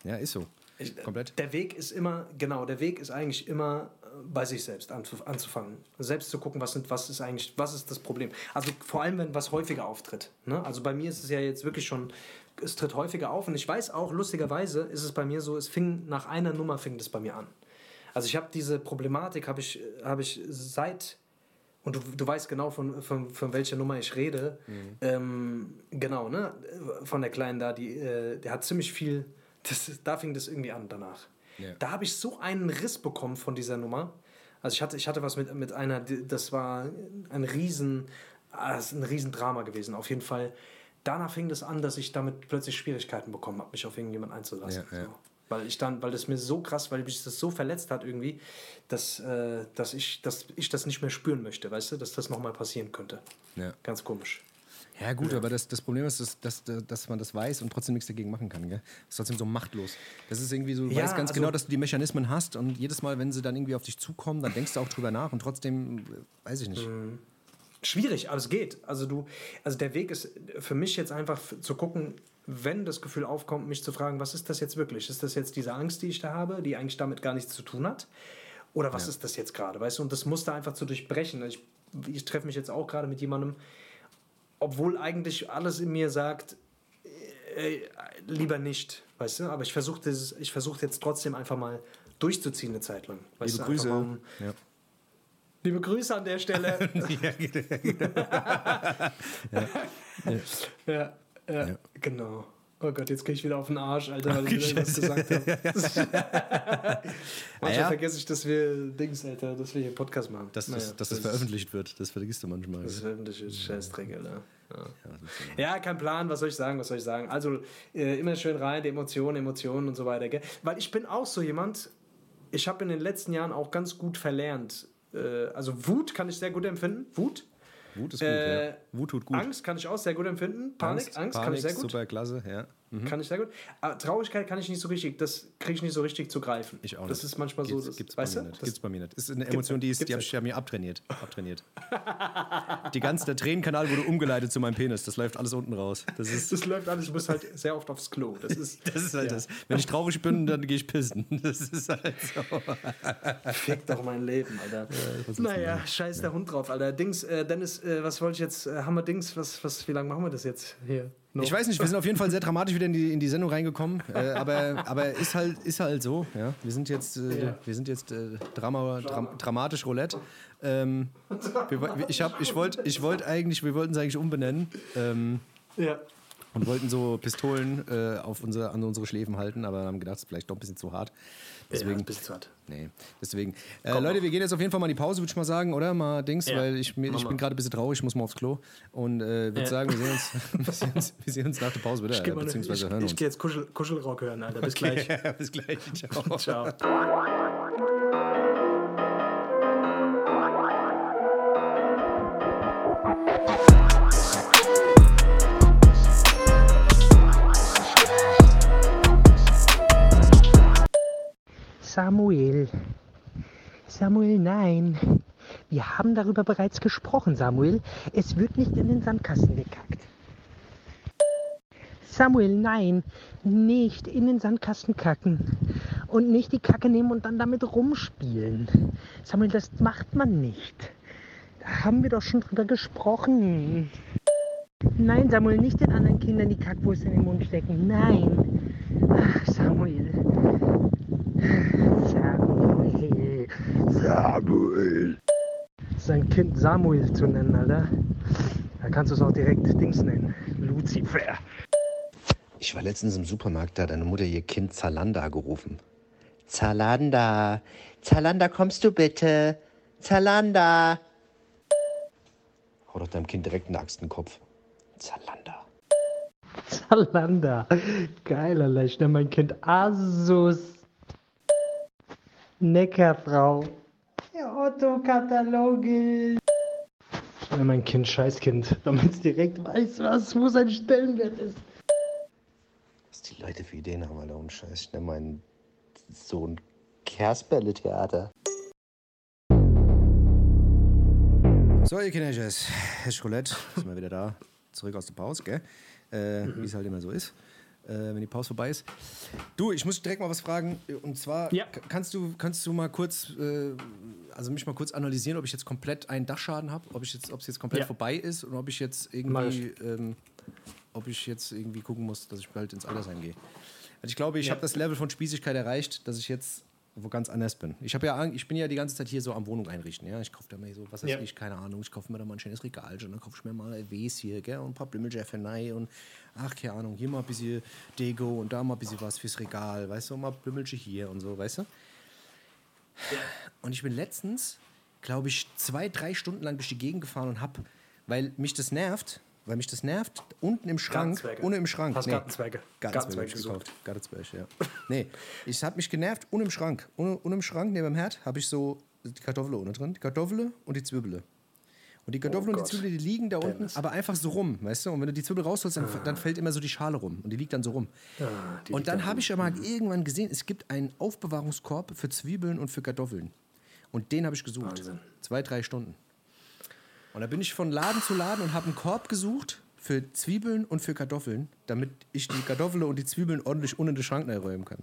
Ja, ist so. Ich, Komplett. Der Weg ist immer, genau, der Weg ist eigentlich immer bei sich selbst anzufangen. Selbst zu gucken, was, sind, was ist eigentlich, was ist das Problem. Also vor allem, wenn was häufiger auftritt. Ne? Also bei mir ist es ja jetzt wirklich schon, es tritt häufiger auf und ich weiß auch, lustigerweise ist es bei mir so, es fing nach einer Nummer fing das bei mir an. Also ich habe diese Problematik, habe ich, hab ich seit, und du, du weißt genau, von, von, von welcher Nummer ich rede, mhm. ähm, genau, ne? von der Kleinen da, die, äh, der hat ziemlich viel, das, da fing das irgendwie an danach. Yeah. Da habe ich so einen Riss bekommen von dieser Nummer. Also ich hatte, ich hatte was mit, mit einer, das war ein riesen, ah, ein riesen Drama gewesen. Auf jeden Fall. Danach fing das an, dass ich damit plötzlich Schwierigkeiten bekommen habe, mich auf irgendjemanden einzulassen. Ja, ja. So. Weil ich dann, weil das mir so krass, weil mich das so verletzt hat irgendwie, dass, äh, dass, ich, dass ich das nicht mehr spüren möchte, weißt du, dass das nochmal passieren könnte. Ja. Ganz komisch. Ja, gut, ja. aber das, das Problem ist, dass, dass, dass man das weiß und trotzdem nichts dagegen machen kann. Gell? Das ist trotzdem so machtlos. Das ist irgendwie so, du ja, weißt ganz also, genau, dass du die Mechanismen hast und jedes Mal, wenn sie dann irgendwie auf dich zukommen, dann denkst du auch drüber nach und trotzdem, äh, weiß ich nicht. Mhm. Schwierig, aber es geht. Also du, also der Weg ist für mich jetzt einfach zu gucken, wenn das Gefühl aufkommt, mich zu fragen, was ist das jetzt wirklich? Ist das jetzt diese Angst, die ich da habe, die eigentlich damit gar nichts zu tun hat? Oder was ja. ist das jetzt gerade? Weißt du, und das musste einfach zu durchbrechen. Ich, ich treffe mich jetzt auch gerade mit jemandem, obwohl eigentlich alles in mir sagt, äh, lieber nicht, weißt du? Aber ich versuche versuch jetzt trotzdem einfach mal durchzuziehen eine Zeit lang. Weißt Liebe Grüße. Um, ja. Liebe Grüße an der Stelle. ja, ja, ja, ja, genau. Oh Gott, jetzt gehe ich wieder auf den Arsch, Alter, weil ich wieder was gesagt habe. manchmal ja. vergesse ich, dass wir Dings, Alter, dass wir hier einen Podcast machen. Dass, naja, dass das, das veröffentlicht wird, das vergisst du manchmal. Das veröffentlicht ist Scheißdreck, Alter. Ja. ja. kein Plan, was soll ich sagen, was soll ich sagen? Also äh, immer schön rein, die Emotionen, Emotionen und so weiter, gell? Weil ich bin auch so jemand, ich habe in den letzten Jahren auch ganz gut verlernt, äh, also Wut kann ich sehr gut empfinden. Wut. Wut ist gut, äh, ja. Wut tut gut. Angst kann ich auch sehr gut empfinden. Panik, Angst, Angst Panik, kann ich sehr gut. Super klasse, ja. Mhm. Kann ich sehr gut. Aber Traurigkeit kann ich nicht so richtig, das kriege ich nicht so richtig zu greifen. Ich auch nicht. Das ist manchmal gibt's, so. Das, gibt's weißt bei mir nicht. Gibt's bei mir nicht. Das ist eine Emotion, die, ist, die habe ich ja mir abtrainiert. abtrainiert. die ganze, der Tränenkanal wurde umgeleitet zu meinem Penis. Das läuft alles unten raus. Das, ist das läuft alles. Ich muss halt sehr oft aufs Klo. Das ist, das ist halt ja. das. Wenn ich traurig bin, dann gehe ich pissen. Das ist halt so. Fick doch mein Leben, Alter. Ja, naja, scheiß der Hund drauf, Alter. Dings, äh, Dennis, äh, was wollte ich jetzt? Äh, haben wir Dings, was, was, wie lange machen wir das jetzt hier? No. Ich weiß nicht, wir sind auf jeden Fall sehr dramatisch wieder in die, in die Sendung reingekommen. Äh, aber aber ist, halt, ist halt so. Ja? Wir sind jetzt, äh, ja. wir sind jetzt äh, Drama, Dra dramatisch Roulette. Ähm, wir, ich ich wollte ich wollt eigentlich, wir wollten es eigentlich umbenennen. Ähm, ja und wollten so Pistolen äh, auf unsere, an unsere Schläfen halten, aber haben gedacht, es ist vielleicht doch ein bisschen zu hart. Deswegen, ja, bisschen zu hart. Nee, deswegen. Äh, Leute, wir gehen jetzt auf jeden Fall mal in die Pause, würde ich mal sagen, oder? Mal Dings, ja. weil ich, mir, ich bin gerade ein bisschen traurig, ich muss mal aufs Klo. Und äh, würde ja. sagen, wir sehen, uns, wir, sehen uns, wir sehen uns nach der Pause wieder, ich beziehungsweise hören uns. Ich gehe jetzt Kuschel, Kuschelrock hören, Alter. Bis okay, gleich. bis gleich. Ciao. Ciao. Samuel. Samuel, nein. Wir haben darüber bereits gesprochen, Samuel. Es wird nicht in den Sandkasten gekackt. Samuel, nein, nicht in den Sandkasten kacken. Und nicht die Kacke nehmen und dann damit rumspielen. Samuel, das macht man nicht. Da haben wir doch schon drüber gesprochen. Nein, Samuel, nicht den anderen Kindern die Kackwurst in den Mund stecken. Nein. Ach, Samuel. Samuel. Samuel. Sein Kind Samuel zu nennen, Alter. Da kannst du es auch direkt Dings nennen. Lucifer. Ich war letztens im Supermarkt, da hat deine Mutter ihr Kind Zalanda gerufen. Zalanda, Zalanda, kommst du bitte? Zalanda. Hau doch deinem Kind direkt einen Axt in den Kopf. Zalanda. Zalanda. Geil, Alter. Ich nenne mein Kind Asus. Neckerfrau. Der Otto-Kataloge. Ich nenne mein Kind Scheißkind, damit es direkt weiß, was, wo sein Stellenwert ist. Was die Leute für Ideen haben, Alter, um Scheiß. Ich nenne meinen Sohn Kersperle-Theater. So, ihr Kinderjazz, Herr Roulette, sind wir wieder da. Zurück aus der Pause, gell? Äh, mhm. Wie es halt immer so ist wenn die Pause vorbei ist. Du, ich muss direkt mal was fragen. Und zwar, ja. kannst, du, kannst du mal kurz, äh, also mich mal kurz analysieren, ob ich jetzt komplett einen Dachschaden habe, ob es jetzt, jetzt komplett ja. vorbei ist und ob ich jetzt irgendwie, ähm, ob ich jetzt irgendwie gucken muss, dass ich bald ins Altersheim gehe. Also ich glaube, ich ja. habe das Level von Spießigkeit erreicht, dass ich jetzt wo ganz anders bin. Ich habe ja, ich bin ja die ganze Zeit hier so am Wohnung einrichten. Ja, ich kaufe da mal so, was weiß ja. ich, keine Ahnung. Ich kaufe mir da mal ein schönes Regal, und dann kaufe ich mir mal Ws hier, gell, und ein paar Blümmeljeffenei und ach, keine Ahnung, hier mal ein bisschen Deko und da mal ein bisschen was fürs Regal, weißt du, mal Blümmelche hier und so, weißt du. Ja. Und ich bin letztens, glaube ich, zwei, drei Stunden lang durch die Gegend gefahren und habe, weil mich das nervt, weil mich das nervt, unten im Schrank, ohne im Schrank. Hast nee. Gartenzwerge. Gartenzwerge, gekauft. Gartenzwerge, ja. nee, ich habe mich genervt, ohne im Schrank. Ohne, ohne im Schrank, neben dem Herd, habe ich so die Kartoffel ohne drin. Die Kartoffel und die Zwiebel. Und die Kartoffeln oh und die Zwiebel, die liegen da unten, aber einfach so rum, weißt du? Und wenn du die Zwiebel rausholst, dann, dann fällt immer so die Schale rum und die liegt dann so rum. Ah, und dann habe ich aber mhm. irgendwann gesehen, es gibt einen Aufbewahrungskorb für Zwiebeln und für Kartoffeln. Und den habe ich gesucht. Wahnsinn. Zwei, drei Stunden. Und da bin ich von Laden zu Laden und habe einen Korb gesucht für Zwiebeln und für Kartoffeln, damit ich die Kartoffeln und die Zwiebeln ordentlich unten in den Schrank räumen kann.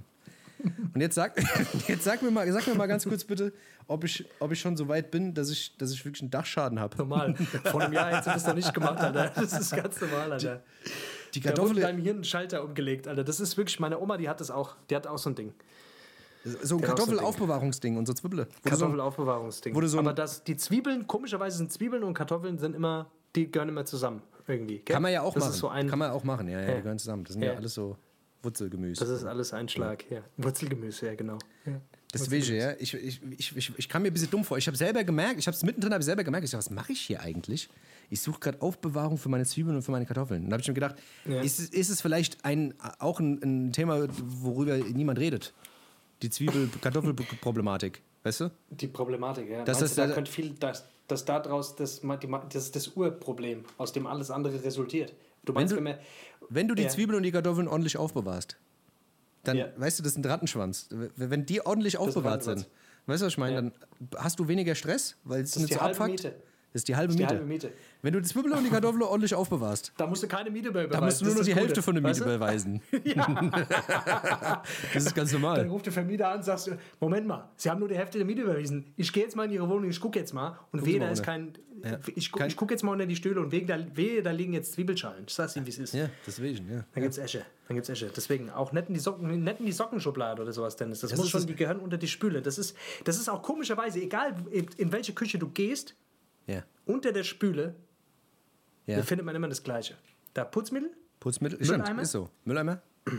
Und jetzt sag, jetzt sag, mir mal, sag mir mal ganz kurz bitte, ob ich, ob ich schon so weit bin, dass ich, dass ich wirklich einen Dachschaden habe. Normal. Vor einem Jahr hättest du das noch nicht gemacht, Alter. Das ist ganz normal, Alter. Die, die Kartoffel. Da wurde deinem Hirn einen Schalter umgelegt, Alter. Das ist wirklich, meine Oma, die hat das auch. Die hat auch so ein Ding. So ein Kartoffelaufbewahrungsding und so Zwiebeln. Kartoffelaufbewahrungsding. So Aber das, die Zwiebeln, komischerweise sind Zwiebeln und Kartoffeln sind immer, die gehören immer zusammen irgendwie. Gell? Kann man ja auch das machen. So Kann man auch machen, ja, ja, ja, die gehören zusammen. Das sind ja, ja alles so Wurzelgemüse. Das ist alles ein Schlag, ja. Wurzelgemüse, ja, genau. Ja. Deswegen, ja, ich, ich, ich, ich, ich kam mir ein bisschen dumm vor. Ich habe selber gemerkt, ich habe es mittendrin ich selber gemerkt, ich dachte, was mache ich hier eigentlich? Ich suche gerade Aufbewahrung für meine Zwiebeln und für meine Kartoffeln. Und da habe ich mir gedacht, ja. ist, ist es vielleicht ein, auch ein, ein Thema, worüber niemand redet? Die Zwiebel-Kartoffel-Problematik. Weißt du? Die Problematik, ja. Das Meinst ist du, da könnte viel, dass, dass daraus das, das ist das Urproblem, aus dem alles andere resultiert. Du meinst, du- wenn wir, Wenn du die Ja. Zwiebeln und die Kartoffeln ordentlich aufbewahrst, dann, Ja. weißt du, das ist ein Rattenschwanz. Wenn die ordentlich aufbewahrt sind, weißt du, was ich meine? Ja. Dann hast du weniger Stress, weil es nicht so abfuckt. Miete. Das ist die halbe die Miete. halbe Miete. Wenn du die Zwiebeln und die Kartoffeln ordentlich aufbewahrst, Da musst du keine Miete mehr dann beweisen. musst du nur noch die ist das Hälfte Gute, von der Miete weißt du? beweisen. das ist ganz Dann normal. ruft der Vermieter an und sagst, du, Moment mal, Sie haben nur die Hälfte der Miete überwiesen. Ich gehe jetzt mal in Ihre Wohnung, ich gucke jetzt mal. Und wehe, da ist kein... Ja. Ich, Kein- ich gucke jetzt mal unter die Stühle und wehe, da, wehe, da liegen jetzt Zwiebelschalen. Ich sag's Ihnen, wie es ist. Ja, deswegen, ja. Dann gibt's Esche. Dann gibt's Esche. Deswegen auch nicht in die, Socken, nicht in die Sockenschublade oder sowas, Dennis. Das, Das muss ist schon, das- die gehören unter die Spüle. Das ist, das ist auch komischerweise, egal in welche Küche du gehst, Ja. unter der Spüle ja. da findet man immer das Gleiche. Da Putzmittel, Putzmittel, Mülleimer? stimmt, ist so. Mülleimer.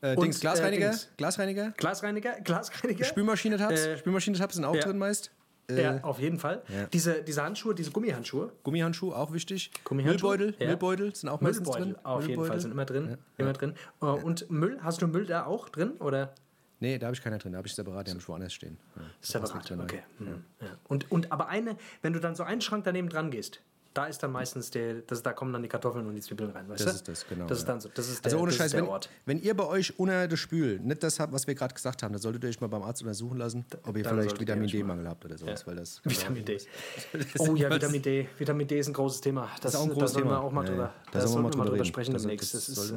Äh, Und, Dings, Glasreiniger, äh, Dings. Glasreiniger, Glasreiniger, Glasreiniger. Spülmaschine-Tabs, Äh, Spülmaschine-Tabs sind auch ja. drin meist. Äh, Ja, auf jeden Fall. ja. Diese, diese Handschuhe, diese Gummihandschuhe, Gummihandschuhe, auch wichtig. Gummihandschuhe? Müllbeutel, Ja. Müllbeutel sind auch meistens Müllbeutel, drin. auf jeden Müllbeutel. Fall sind immer drin. Immer drin. Äh, Und Müll, hast du Müll da auch drin? Oder? Nee, da habe ich keiner drin, da habe ich separat, die habe ich woanders stehen. Ja, Separat, okay. Mhm. Ja. Und, und aber eine, wenn du dann so einen Schrank daneben dran gehst, da ist dann meistens der, das, da kommen dann die Kartoffeln und die Zwiebeln rein, weißt Das du? ist das, genau, Das ist ja. dann so, das ist der, Also ohne das Scheiß, wenn, Ort. wenn ihr bei euch unter der Spül nicht das habt, was wir gerade gesagt haben, dann solltet ihr euch mal beim Arzt untersuchen lassen, ob ihr dann vielleicht Vitamin D-Mangel habt oder sowas. Weil das Vitamin D. Oh ja, Vitamin D. Vitamin D ist ein großes Thema. Das, ist auch ein da großes wir Thema. auch mal Ja, drüber, ja. da sollten wir mal drüber sprechen Das- demnächst. das Das ist,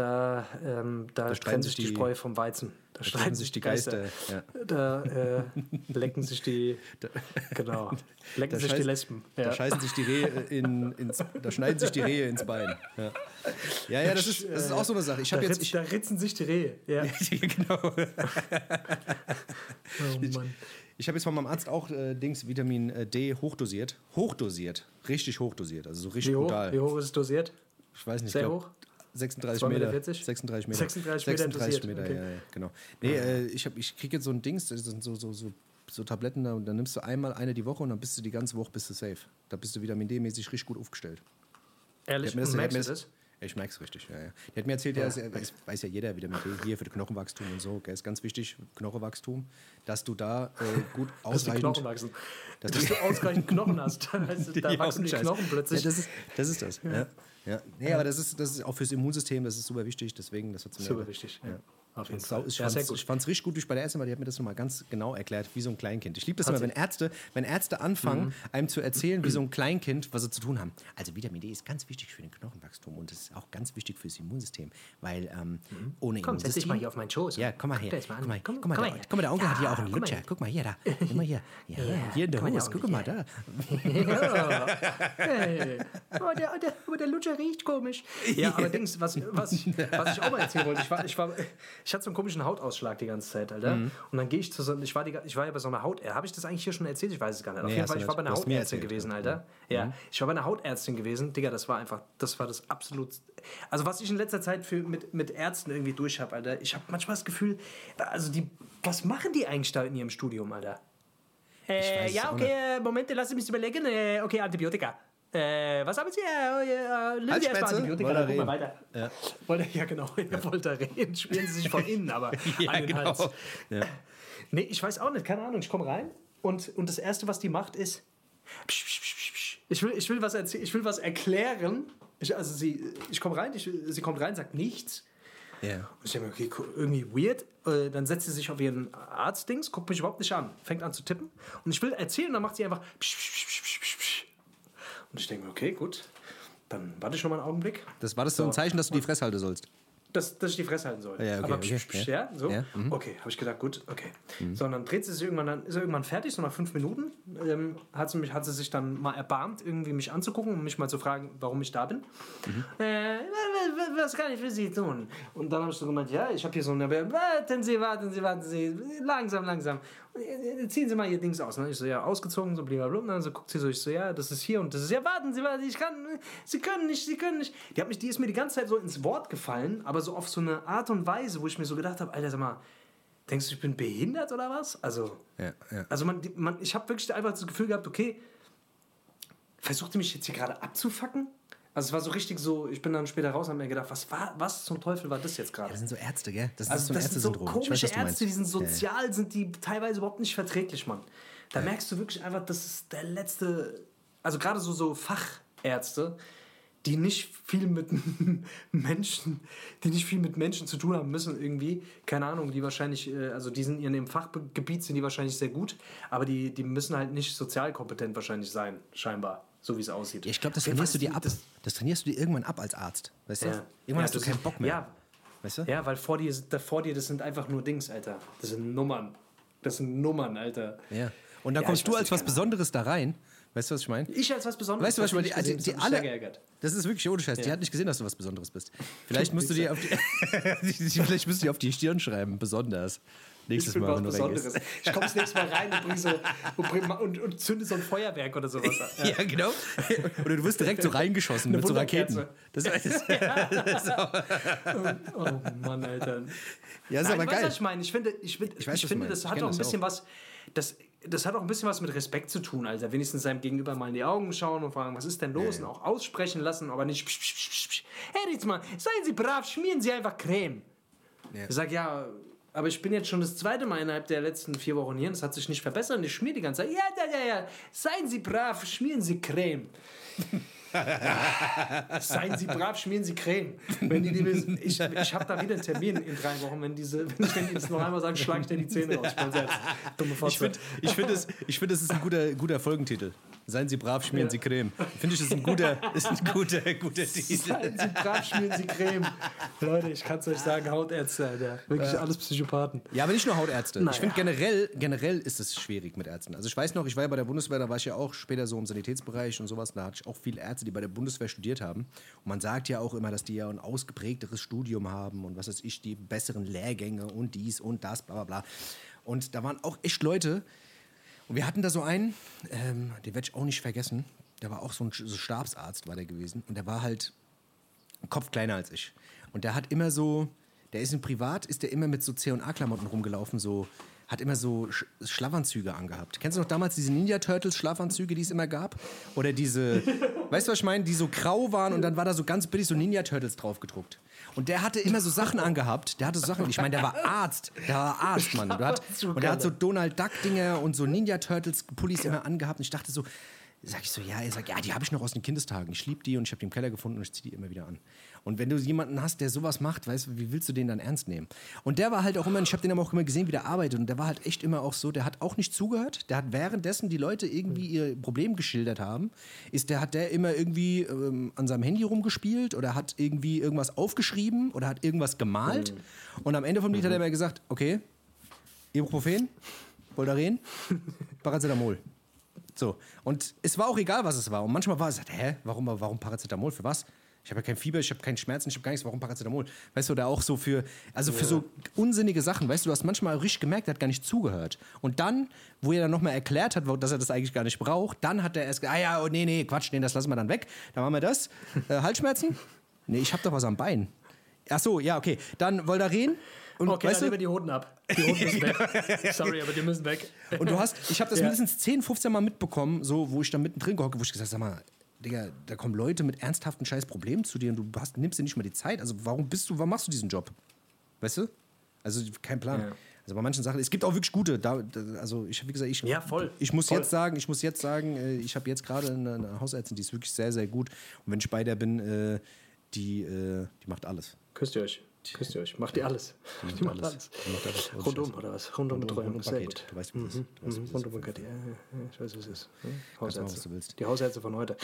da ähm, da streiten trennen sich die die- Spreu vom Weizen. Da streiten sich die Geister. Ja. Da äh, lecken sich die, genau, lecken Da sich die scheiß- Lesben. Da Ja. scheißen sich die Rehe in, ins, da schneiden sich die Rehe ins Bein. Ja, ja, ja das, ist, das ist auch so eine Sache. Ich Da, habe jetzt, ich, da ritzen sich die Rehe. Ja. genau. Oh Mann. Ich habe jetzt von meinem Arzt auch äh, Dings Vitamin äh, D hochdosiert. Hochdosiert. Richtig hochdosiert. Also so richtig Wie hoch, brutal. wie hoch ist es dosiert? Ich weiß nicht. Sehr glaub, hoch? 36 2,40 Meter. Meter? 36 Meter. 36 Meter 36 dosiert, Meter, okay. ja, ja, genau. Nee, äh, ich, hab- ich kriege jetzt so ein Dings, das sind so, so, so, so Tabletten da und dann nimmst du einmal eine die Woche und dann bist du die ganze Woche bist du safe. Da bist du Vitamin D-mäßig richtig gut aufgestellt. Ehrlich, mir das- merkst mir das? Ja, Ich merke es richtig, ja, ja. Der hat mir erzählt, ja. es weiß, weiß ja jeder Vitamin D hier für das Knochenwachstum und so. Gell, ist ganz wichtig, Knochenwachstum, dass du da äh, gut Dass die ausreichend... Knochen wachsen. Dass Dass, du ausreichend Knochen hast. Da wachsen die. Knochen plötzlich. Ja, das ist das. Ist das. Ja. Ja. Nee, aber das ist, das ist auch fürs Immunsystem, das ist super wichtig, deswegen, das mir- Super wichtig. Ja. Auf jeden Fall. Ich Ja, ich fand's richtig gut, ich bei der Ärztin war, die hat mir das nochmal ganz genau erklärt, wie so ein Kleinkind. Ich liebe das immer, wenn Ärzte, wenn Ärzte anfangen, Mhm. einem zu erzählen, wie so ein Kleinkind, was sie zu tun haben. Also Vitamin D ist ganz wichtig für den Knochenwachstum und es ist auch ganz wichtig fürs Immunsystem, weil ähm, ohne Mhm. Komm, setz dich Immunsystem... mal hier auf meinen Schoß. Ja, komm mal her. Guck mal. Guck mal, Komm, guck mal, komm der, mal guck mal, der Onkel hat hier Ja, auch einen guck mal Lutscher. her. Guck mal hier, da. Immer hier. Ja, hier in der guck mal, der Hose. Guck mal da. Ja. Aber, der, der, der Lutscher riecht komisch. Ja, allerdings, was, was, ich, was ich auch mal erzählen wollte, ich, war, ich, war, ich hatte so einen komischen Hautausschlag die ganze Zeit, Alter. Mhm. Und dann gehe ich zu so, ich war, die, ich war ja bei so einer Haut, habe ich das eigentlich hier schon erzählt? Ich weiß es gar nicht. Auf Nee, jeden Fall, ich war bei einer Hautärztin. Mhm. gewesen, Alter. Ja, ich war bei einer Hautärztin gewesen, Digga, das war einfach, das war das absolut, also was ich in letzter Zeit für, mit, mit Ärzten irgendwie durch habe, Alter, ich habe manchmal das Gefühl, also die, was machen die eigentlich da in ihrem Studium, Alter? Äh, ja, okay, äh, Moment, lass mich überlegen. Äh, okay, Antibiotika. Äh, was haben Sie? Äh, äh, nehmen Sie erstmal? Antibiotika, dann gucken wir weiter. Ja. Wollt ihr, ja, genau. Ja. Wollt ihr reden? Spielen Sie sich von innen, aber Ja, an den genau. Hals. Ja. Nee, ich weiß auch nicht, keine Ahnung. Ich komme rein und, und das Erste, was die macht, ist. Ich will, ich will, was, ich will was erklären. Ich, also sie, ich komme rein, ich, sie kommt rein, sagt nichts. Ja. Und ich denke mir, okay, irgendwie weird. Äh, dann setzt sie sich auf ihren Arztdings, guckt mich überhaupt nicht an, fängt an zu tippen. Und ich will erzählen, dann macht sie einfach. Psch, psch, psch. Und ich denke mir, okay, gut. Dann warte ich noch mal einen Augenblick, Das war das so ein Zeichen, dass du die Fresse halten sollst. dass, dass ich die Fresse halten soll. Ja, okay, Aber okay, psch, psch, ja. so. Ja, mhm. Okay, habe ich gedacht, gut, okay. So, und dann dreht sie sich irgendwann, dann ist er irgendwann fertig, so nach fünf Minuten. Ähm, hat, sie mich, hat sie sich dann mal erbarmt, irgendwie mich anzugucken und mich mal zu fragen, warum ich da bin. Mhm. Äh, was, was kann ich für Sie tun? Und dann habe ich so gemeint, ja, ich habe hier so eine. Warten Sie, warten Sie, warten Sie. Langsam, langsam. Äh, Ziehen Sie mal Ihr Dings aus. Ne? Ich so, ja, ausgezogen, so blablabla. Und dann so guckt sie so, ich so, ja, das ist hier und das ist, ja, warten Sie, warten Sie, ich kann, Sie können nicht, Sie können nicht. Die, hat mich, die ist mir die ganze Zeit so ins Wort gefallen, aber so auf so eine Art und Weise, wo ich mir so gedacht habe, Alter, sag mal, denkst du, ich bin behindert oder was? Also, Ja, ja. also man, die- man, ich habe wirklich einfach das Gefühl gehabt, okay, versucht ihr mich jetzt hier gerade abzufacken? Also es war so richtig so, ich bin dann später raus und habe mir gedacht, was war, was zum Teufel war das jetzt gerade? Das sind so Ärzte, gell? Das ist Also so ein das sind so komische weiß. Ärzte, die sind Ja, ja. sozial, sind die teilweise überhaupt nicht verträglich, Mann. Da merkst du wirklich einfach, das ist der letzte, also gerade so, so Fachärzte, die nicht viel mit Menschen, die nicht viel mit Menschen zu tun haben müssen irgendwie, keine Ahnung, die wahrscheinlich, äh, also die sind in dem Fachgebiet sind die wahrscheinlich sehr gut, aber die, die müssen halt nicht sozial kompetent wahrscheinlich sein, scheinbar, so wie es aussieht. Ja, ich glaube, das trainierst du was- dir ab. das- Das, trainierst du dir irgendwann ab als Arzt. Weißt du? Ja. Irgendwann Ja, hast du keinen Bock mehr. Ja, Weißt du? ja, weil vor dir, da vor dir, das sind einfach nur Dings, Alter. Das sind Nummern. Das sind Nummern, Alter. Ja. Und dann kommst du als was Besonderes da rein. Weißt du, was ich meine? Ich als was Besonderes. Weißt du, was ich meine? Die, die, die alle. geärgert. Das ist wirklich ohne Scheiß. Die Ja. hat nicht gesehen, dass du was Besonderes bist. Vielleicht musst du dir auf die, vielleicht musst du dir auf die Stirn schreiben, besonders. Nächstes Ich Mal, wenn du Besonderes. Ich komme das nächste Mal rein und, bring so, und, und, und zünde so ein Feuerwerk oder sowas. an. Ja, genau. Oder du wirst direkt so reingeschossen mit so Raketen. Das, das, Oh Mann, Alter. ja, ist Nein, aber geil. was ich meine. Ich finde, ich, Ich weiß, ich finde das hat auch ein bisschen was. Das, das hat auch ein bisschen was mit Respekt zu tun, Alter. Wenigstens seinem Gegenüber mal in die Augen schauen und fragen, was ist denn los? Und auch aussprechen lassen, aber nicht. Psch, psch, psch. Herr Ritzmann, seien Sie brav, schmieren Sie einfach Creme. Ja. Ich sag, ja, aber ich bin jetzt schon das zweite Mal innerhalb der letzten vier Wochen hier und es hat sich nicht verbessert und ich schmier die ganze Zeit. Ja, ja, ja, ja, seien Sie brav, schmieren Sie Creme. Seien Sie brav, schmieren Sie Creme. Wenn die, die ich, ich habe da wieder einen Termin in drei Wochen. Wenn, diese, wenn, die das noch einmal sagen, schlage ich dir die Zähne raus. Ich Fotze. Ich finde, ich find, es, ich find, es ist ein guter, guter Folgentitel. Seien Sie brav, schmieren Ja. Sie Creme. Finde ich, ist ein guter, ist ein guter, guter Titel. Seien Sie brav, schmieren Sie Creme. Leute, ich kann es euch sagen, Hautärzte, Alter. Wirklich alles Psychopathen. Ja, aber nicht nur Hautärzte. Naja. Ich finde generell, generell ist es schwierig mit Ärzten. Also ich weiß noch, ich war ja bei der Bundeswehr, da war ich ja auch später so im Sanitätsbereich und sowas. Da hatte ich auch viele Ärzte, die bei der Bundeswehr studiert haben. Und man sagt ja auch immer, dass die ja ein ausgeprägteres Studium haben und was weiß ich, die besseren Lehrgänge und dies und das, bla bla bla. Und da waren auch echt Leute, und wir hatten da so einen, ähm, den werde ich auch nicht vergessen. Der war auch so ein so Stabsarzt, war der gewesen. Und der war halt einen Kopf kleiner als ich. Und der hat immer so, der ist in Privat, ist der immer mit so C&A-Klamotten rumgelaufen, so, hat immer so Sch Schlafanzüge angehabt. Kennst du noch damals diese Ninja Turtles Schlafanzüge, die es immer gab? Oder diese, weißt du, was ich meine? Die so grau waren und dann war da so ganz billig so Ninja Turtles drauf gedruckt. Und der hatte immer so Sachen angehabt. Der hatte so Sachen, ich meine, der war Arzt. Der war Arzt, Mann. Und der hat, und der hat so Donald Duck-Dinger und so Ninja Turtles-Pullis immer angehabt. Und ich dachte so, sag ich so, ja, er sagt, ja, die habe ich noch aus den Kindestagen. Ich liebe die und ich habe die im Keller gefunden und ich ziehe die immer wieder an. Und wenn du jemanden hast, der sowas macht, weißt du, wie willst du den dann ernst nehmen? Und der war halt auch immer, ich habe den aber auch immer gesehen, wie der arbeitet. Und der war halt echt immer auch so, der hat auch nicht zugehört. Der hat währenddessen die Leute irgendwie ihr Problem geschildert haben, ist der, hat der immer irgendwie ähm, an seinem Handy rumgespielt oder hat irgendwie irgendwas aufgeschrieben oder hat irgendwas gemalt. Und am Ende vom Lied hat er immer gesagt, okay, Ibuprofen, Voltaren, Paracetamol. So. Und es war auch egal, was es war. Und manchmal war es, hä, warum, warum Paracetamol? Für was? Ich habe ja kein Fieber, ich habe keinen Schmerzen, ich habe gar nichts, warum Paracetamol? Weißt du, da auch so für, also für so unsinnige Sachen, weißt du, du hast manchmal richtig gemerkt, er hat gar nicht zugehört. Und dann, wo er dann nochmal erklärt hat, dass er das eigentlich gar nicht braucht, dann hat er erst gesagt, ah ja, oh, nee, nee, Quatsch, nee, das lassen wir dann weg. Dann machen wir das. Äh, Halsschmerzen? Nee, ich habe doch was am Bein. Ach so, ja, okay. Dann Voltaren. Und, Okay, weißt dann du, nehmen wir die Hoden ab. Die Hoden müssen weg. Sorry, aber die müssen weg. Und du hast, ich habe das Ja. mindestens 10, 15 Mal mitbekommen, so, wo ich da mittendrin gehocke, wo ich gesagt habe, sag mal, Digga, da kommen Leute mit ernsthaften scheiß Problemen zu dir und du hast, nimmst dir nicht mal die Zeit. Also warum bist du, warum machst du diesen Job? Weißt du? Also kein Plan. Ja. Also bei manchen Sachen, es gibt auch wirklich gute. Da, also ich habe wie gesagt, ich, Ja, voll. ich muss Voll. jetzt sagen, ich muss jetzt sagen, äh, ich habe jetzt gerade eine, eine Hausärztin, die ist wirklich sehr, sehr gut. Und wenn ich bei der bin, äh, die, äh, die macht alles. Küsst ihr euch. Küsst ihr euch. Macht ihr alles. Die macht alles. Die macht alles. Ohne Rundum oder was? Rundum Betreuung. rundum Sehr gut. Du weißt, wie ist. Wie Mhm. ist. Rundum Paket. Ja, ja, ich weiß, wie es ist. Ja, Hausärzte. du willst. Die Hausärzte von heute.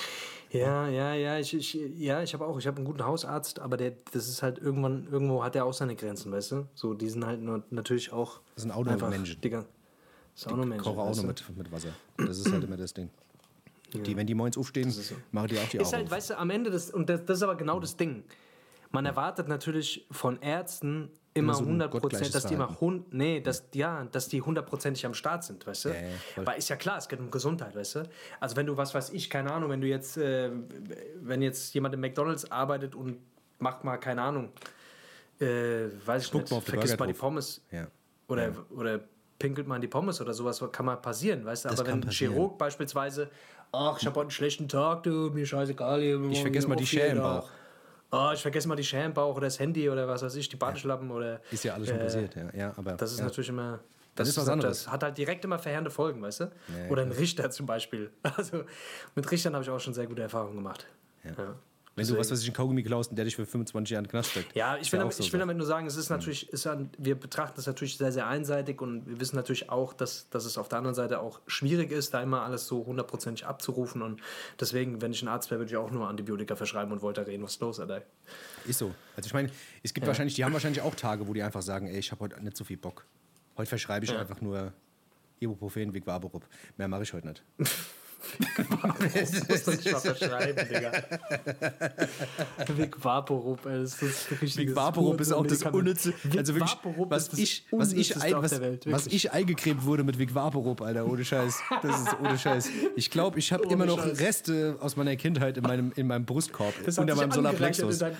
Ja, ja, ja. Ich, ich, ja, ich habe auch. Ich habe einen guten Hausarzt, aber der, das ist halt irgendwann, irgendwo hat er auch seine Grenzen, weißt du? So, die sind halt nur, natürlich auch. Das sind auch nur Menschen. Die, das ist auch nur Menschen. koche auch du? mit, mit Wasser. Das ist halt immer das Ding. Die, wenn die morgens aufstehen, ist so. machen die auch die Ist Augen halt, auf. weißt du, am Ende, das, und das, das ist aber genau das Ding. Man erwartet natürlich von Ärzten immer so ein 100 gottgleiches Prozent, dass die immer hund, nee, dass, ja, dass die hundertprozentig am Start sind, weißt du? Ja. Weil ist ja klar, es geht um Gesundheit, weißt du? Also wenn du, was weiß ich, keine Ahnung, wenn du jetzt, äh, wenn jetzt jemand im McDonalds arbeitet und macht mal, keine Ahnung, äh, weiß ich Spuckt nicht, mal vergisst mal die. Pommes Ja. oder, oder pinkelt mal in die Pommes oder sowas, kann mal passieren, weißt du? Das Aber wenn ein. Chirurg beispielsweise, ach, ich habe heute einen schlechten Tag, du, mir scheißegal. Ich vergesse mal die Schere Schere im Bauch. Ah, ich vergesse mal die Schere im Bauch oder das Handy oder was weiß ich, die Badeschlappen oder. Ist ja alles schon äh, passiert, ja. ja aber, Das ist ja. natürlich immer. Das ist was anderes. Das hat halt direkt immer verheerende Folgen, weißt du? Ja, Oder ein Richter zum Beispiel. Also mit Richtern habe ich auch schon sehr gute Erfahrungen gemacht. Ja. Wenn du was weiß ich, einen Kaugummi klaust und der dich für 25 Jahre in den Knast steckt. Ja, ich will, damit, so ich will damit nur sagen, es ist natürlich, ist ja, wir betrachten das natürlich sehr, sehr einseitig und wir wissen natürlich auch, dass, dass es auf der anderen Seite auch schwierig ist, da immer alles so hundertprozentig abzurufen. Und deswegen, wenn ich ein Arzt wäre, würde ich auch nur Antibiotika verschreiben und wollte reden, was ist los, Alter. Ist so. Also ich meine, es gibt wahrscheinlich, die haben wahrscheinlich auch Tage, wo die einfach sagen, ey, ich habe heute nicht so viel Bock. Heute verschreibe ich einfach nur Ibuprofen, Vigvaporub. Mehr mache ich heute nicht. Das musst du nicht mal verschreiben, Digga. Vic Vaporub, ey, das ist das richtige Vigvaporub ist auch das unnütze, Vic also wirklich, Vaporub was ist das ich, was ich, ein, was, der Welt, was ich eingecremt wurde mit Vigvaporub, Alter, ohne Scheiß. Das ist ohne Scheiß. Ich glaube, ich habe immer noch Scheiß. Reste aus meiner Kindheit in meinem, in meinem Brustkorb, Das unter meinem Solarplexus. in deinem-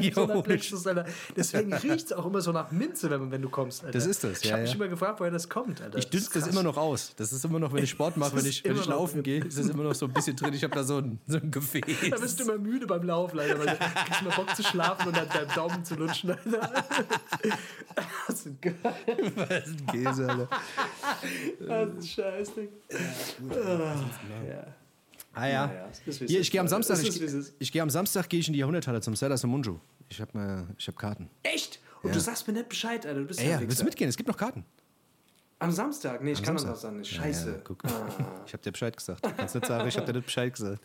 Jo, Solarplexus, Alter. Deswegen riecht es auch immer so nach Minze, wenn, wenn du kommst. Alter. Das ist das, Ich ja, habe mich ja. immer gefragt, woher das kommt. Alter. Ich dünste das immer noch aus. Das ist immer noch, wenn ich Sport mache, wenn ich, wenn ich laufen gehe, ist das immer noch so ein bisschen drin. Ich habe da so ein, so ein Gefäß. Da bist du immer müde beim Laufen, Alter, weil du kriegst immer Bock zu schlafen und dann deinen Daumen zu lutschen, Alter. Das ist geil. Was ist ein Käse, Alter. Das ist scheiß, Ding. Ja. Ah ja. Ja, es Hier, ich gehe am. Samstag, ich, ist. ich gehe am Samstag gehe ich in die Jahrhunderthalle zum Sellers Munju. Ich habe äh, ich hab Karten. Echt? Und Ja. du sagst mir nicht Bescheid, Alter. Du bist Ey, ja ja, ein willst du mitgehen? Es gibt noch Karten. Am Samstag? Nee, ich kann Samstag. das auch sagen. Ja, Scheiße. ja, guck. Ich habe dir Bescheid gesagt. Du kannst nicht sagen, ich habe dir nicht Bescheid gesagt.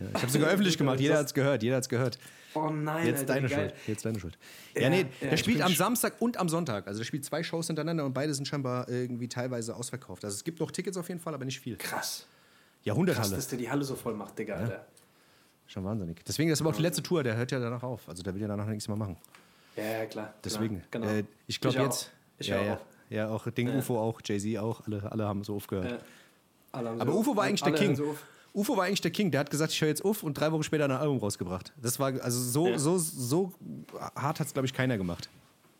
Ja, ich habe sogar öffentlich gemacht. Jeder hat es gehört. Jeder hat's gehört. Oh nein, Jetzt Alter, deine. Schuld. Jetzt deine Schuld. Ja, Ja, nee, ja, der spielt am Samstag und am Sonntag. Also der spielt zwei Shows hintereinander und beide sind scheinbar irgendwie teilweise ausverkauft. Also es gibt noch Tickets auf jeden Fall, aber nicht viel. Krass. Krass, Jahrhunderthalle. dass der die Halle so voll macht, Digga, Alter. Schon wahnsinnig. Deswegen ist aber auch die letzte Tour, der hört ja danach auf. Also der will ja danach nichts mehr machen. Ja, ja, klar. Deswegen. Genau. Äh, ich glaube jetzt. Ich ja, auch. Ja. auch Ding UFO auch, Jay-Z auch, alle, alle haben so aufgehört. Ja. Alle haben Aber so- UFO war eigentlich der King. so. UFO war eigentlich der King. Der hat gesagt, ich höre jetzt auf und drei Wochen später ein Album rausgebracht. Das war also so, Ja. so, so hart hat es, glaube ich, keiner gemacht.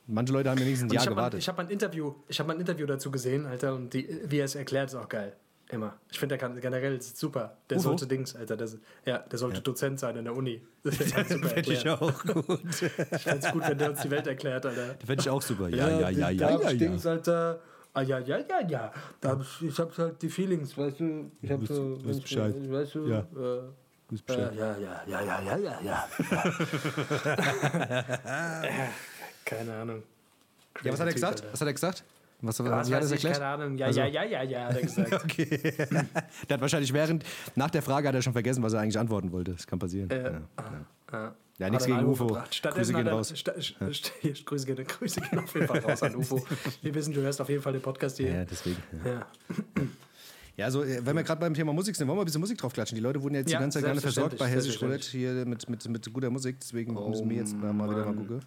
Manche Leute haben wenigstens ein Jahr ich habe mal, gewartet. ich hab mal ein Interview, ich habe ein Interview dazu gesehen, Alter, und die, wie er es erklärt, ist auch geil. Immer. Ich finde, der kann generell super. Der Ufo? sollte Dings, Alter. Der, ja, der sollte Dozent sein in der Uni. Das Fände ich auch gut. Ich fände es gut, wenn der uns die Welt erklärt, Alter. Fände ich auch super. Ja, ja, ja, ja, ja. ja, Dings, Alter. Ah, ja, ja, ja, ja. Da hab ich, ich hab halt die Feelings, weißt du. Ich hab Weißt- so. weißt Bescheid. Weißt du, Ja. äh, äh, Bescheid. ja, ja, ja, ja, ja, ja, ja. ja. Keine Ahnung. Ja, was hat er Crazy gesagt? Was hat er gesagt? Was, Was wie hat er erklärt? keine Ahnung. Ja, Also- ja, ja, ja, ja, hat er gesagt. Okay. der hat wahrscheinlich während, nach der Frage hat er schon vergessen, was er eigentlich antworten wollte. Das kann passieren. Äh, ja. Ja, Ja, nichts Hat er ein gegen UFO. Grüße gehen raus. sta- Grüße, gehen, Grüße gehen auf jeden Fall raus an UFO. Wir wissen, du hörst auf jeden Fall den Podcast hier. Ja, deswegen. Ja, Ja. ja also, wenn wir gerade beim Thema Musik sind, wollen wir ein bisschen Musik draufklatschen. Die Leute wurden jetzt Ja, die ganze Zeit gerne versorgt bei Hessisch Roulette hier mit, mit, mit guter Musik. Deswegen müssen wir jetzt mal, mal wieder mal gucken.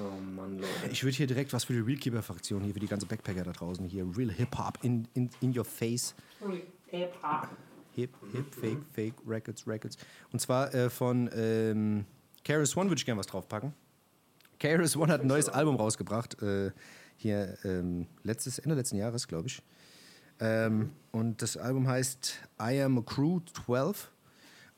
Oh Mann, Leute. Ich würde hier direkt was für die Realkeeper-Fraktion, hier für die ganze Backpacker da draußen, hier Real Hip-Hop in, in, in your face. Hip, Hip, Fake, Fake, Records, Records. Und zwar äh, von ähm, KRS One würde ich gerne was draufpacken. KRS One hat ein neues Album rausgebracht, äh, hier ähm, letztes, Ende letzten Jahres, glaube ich. Ähm, und das Album heißt I Am a Crew 12.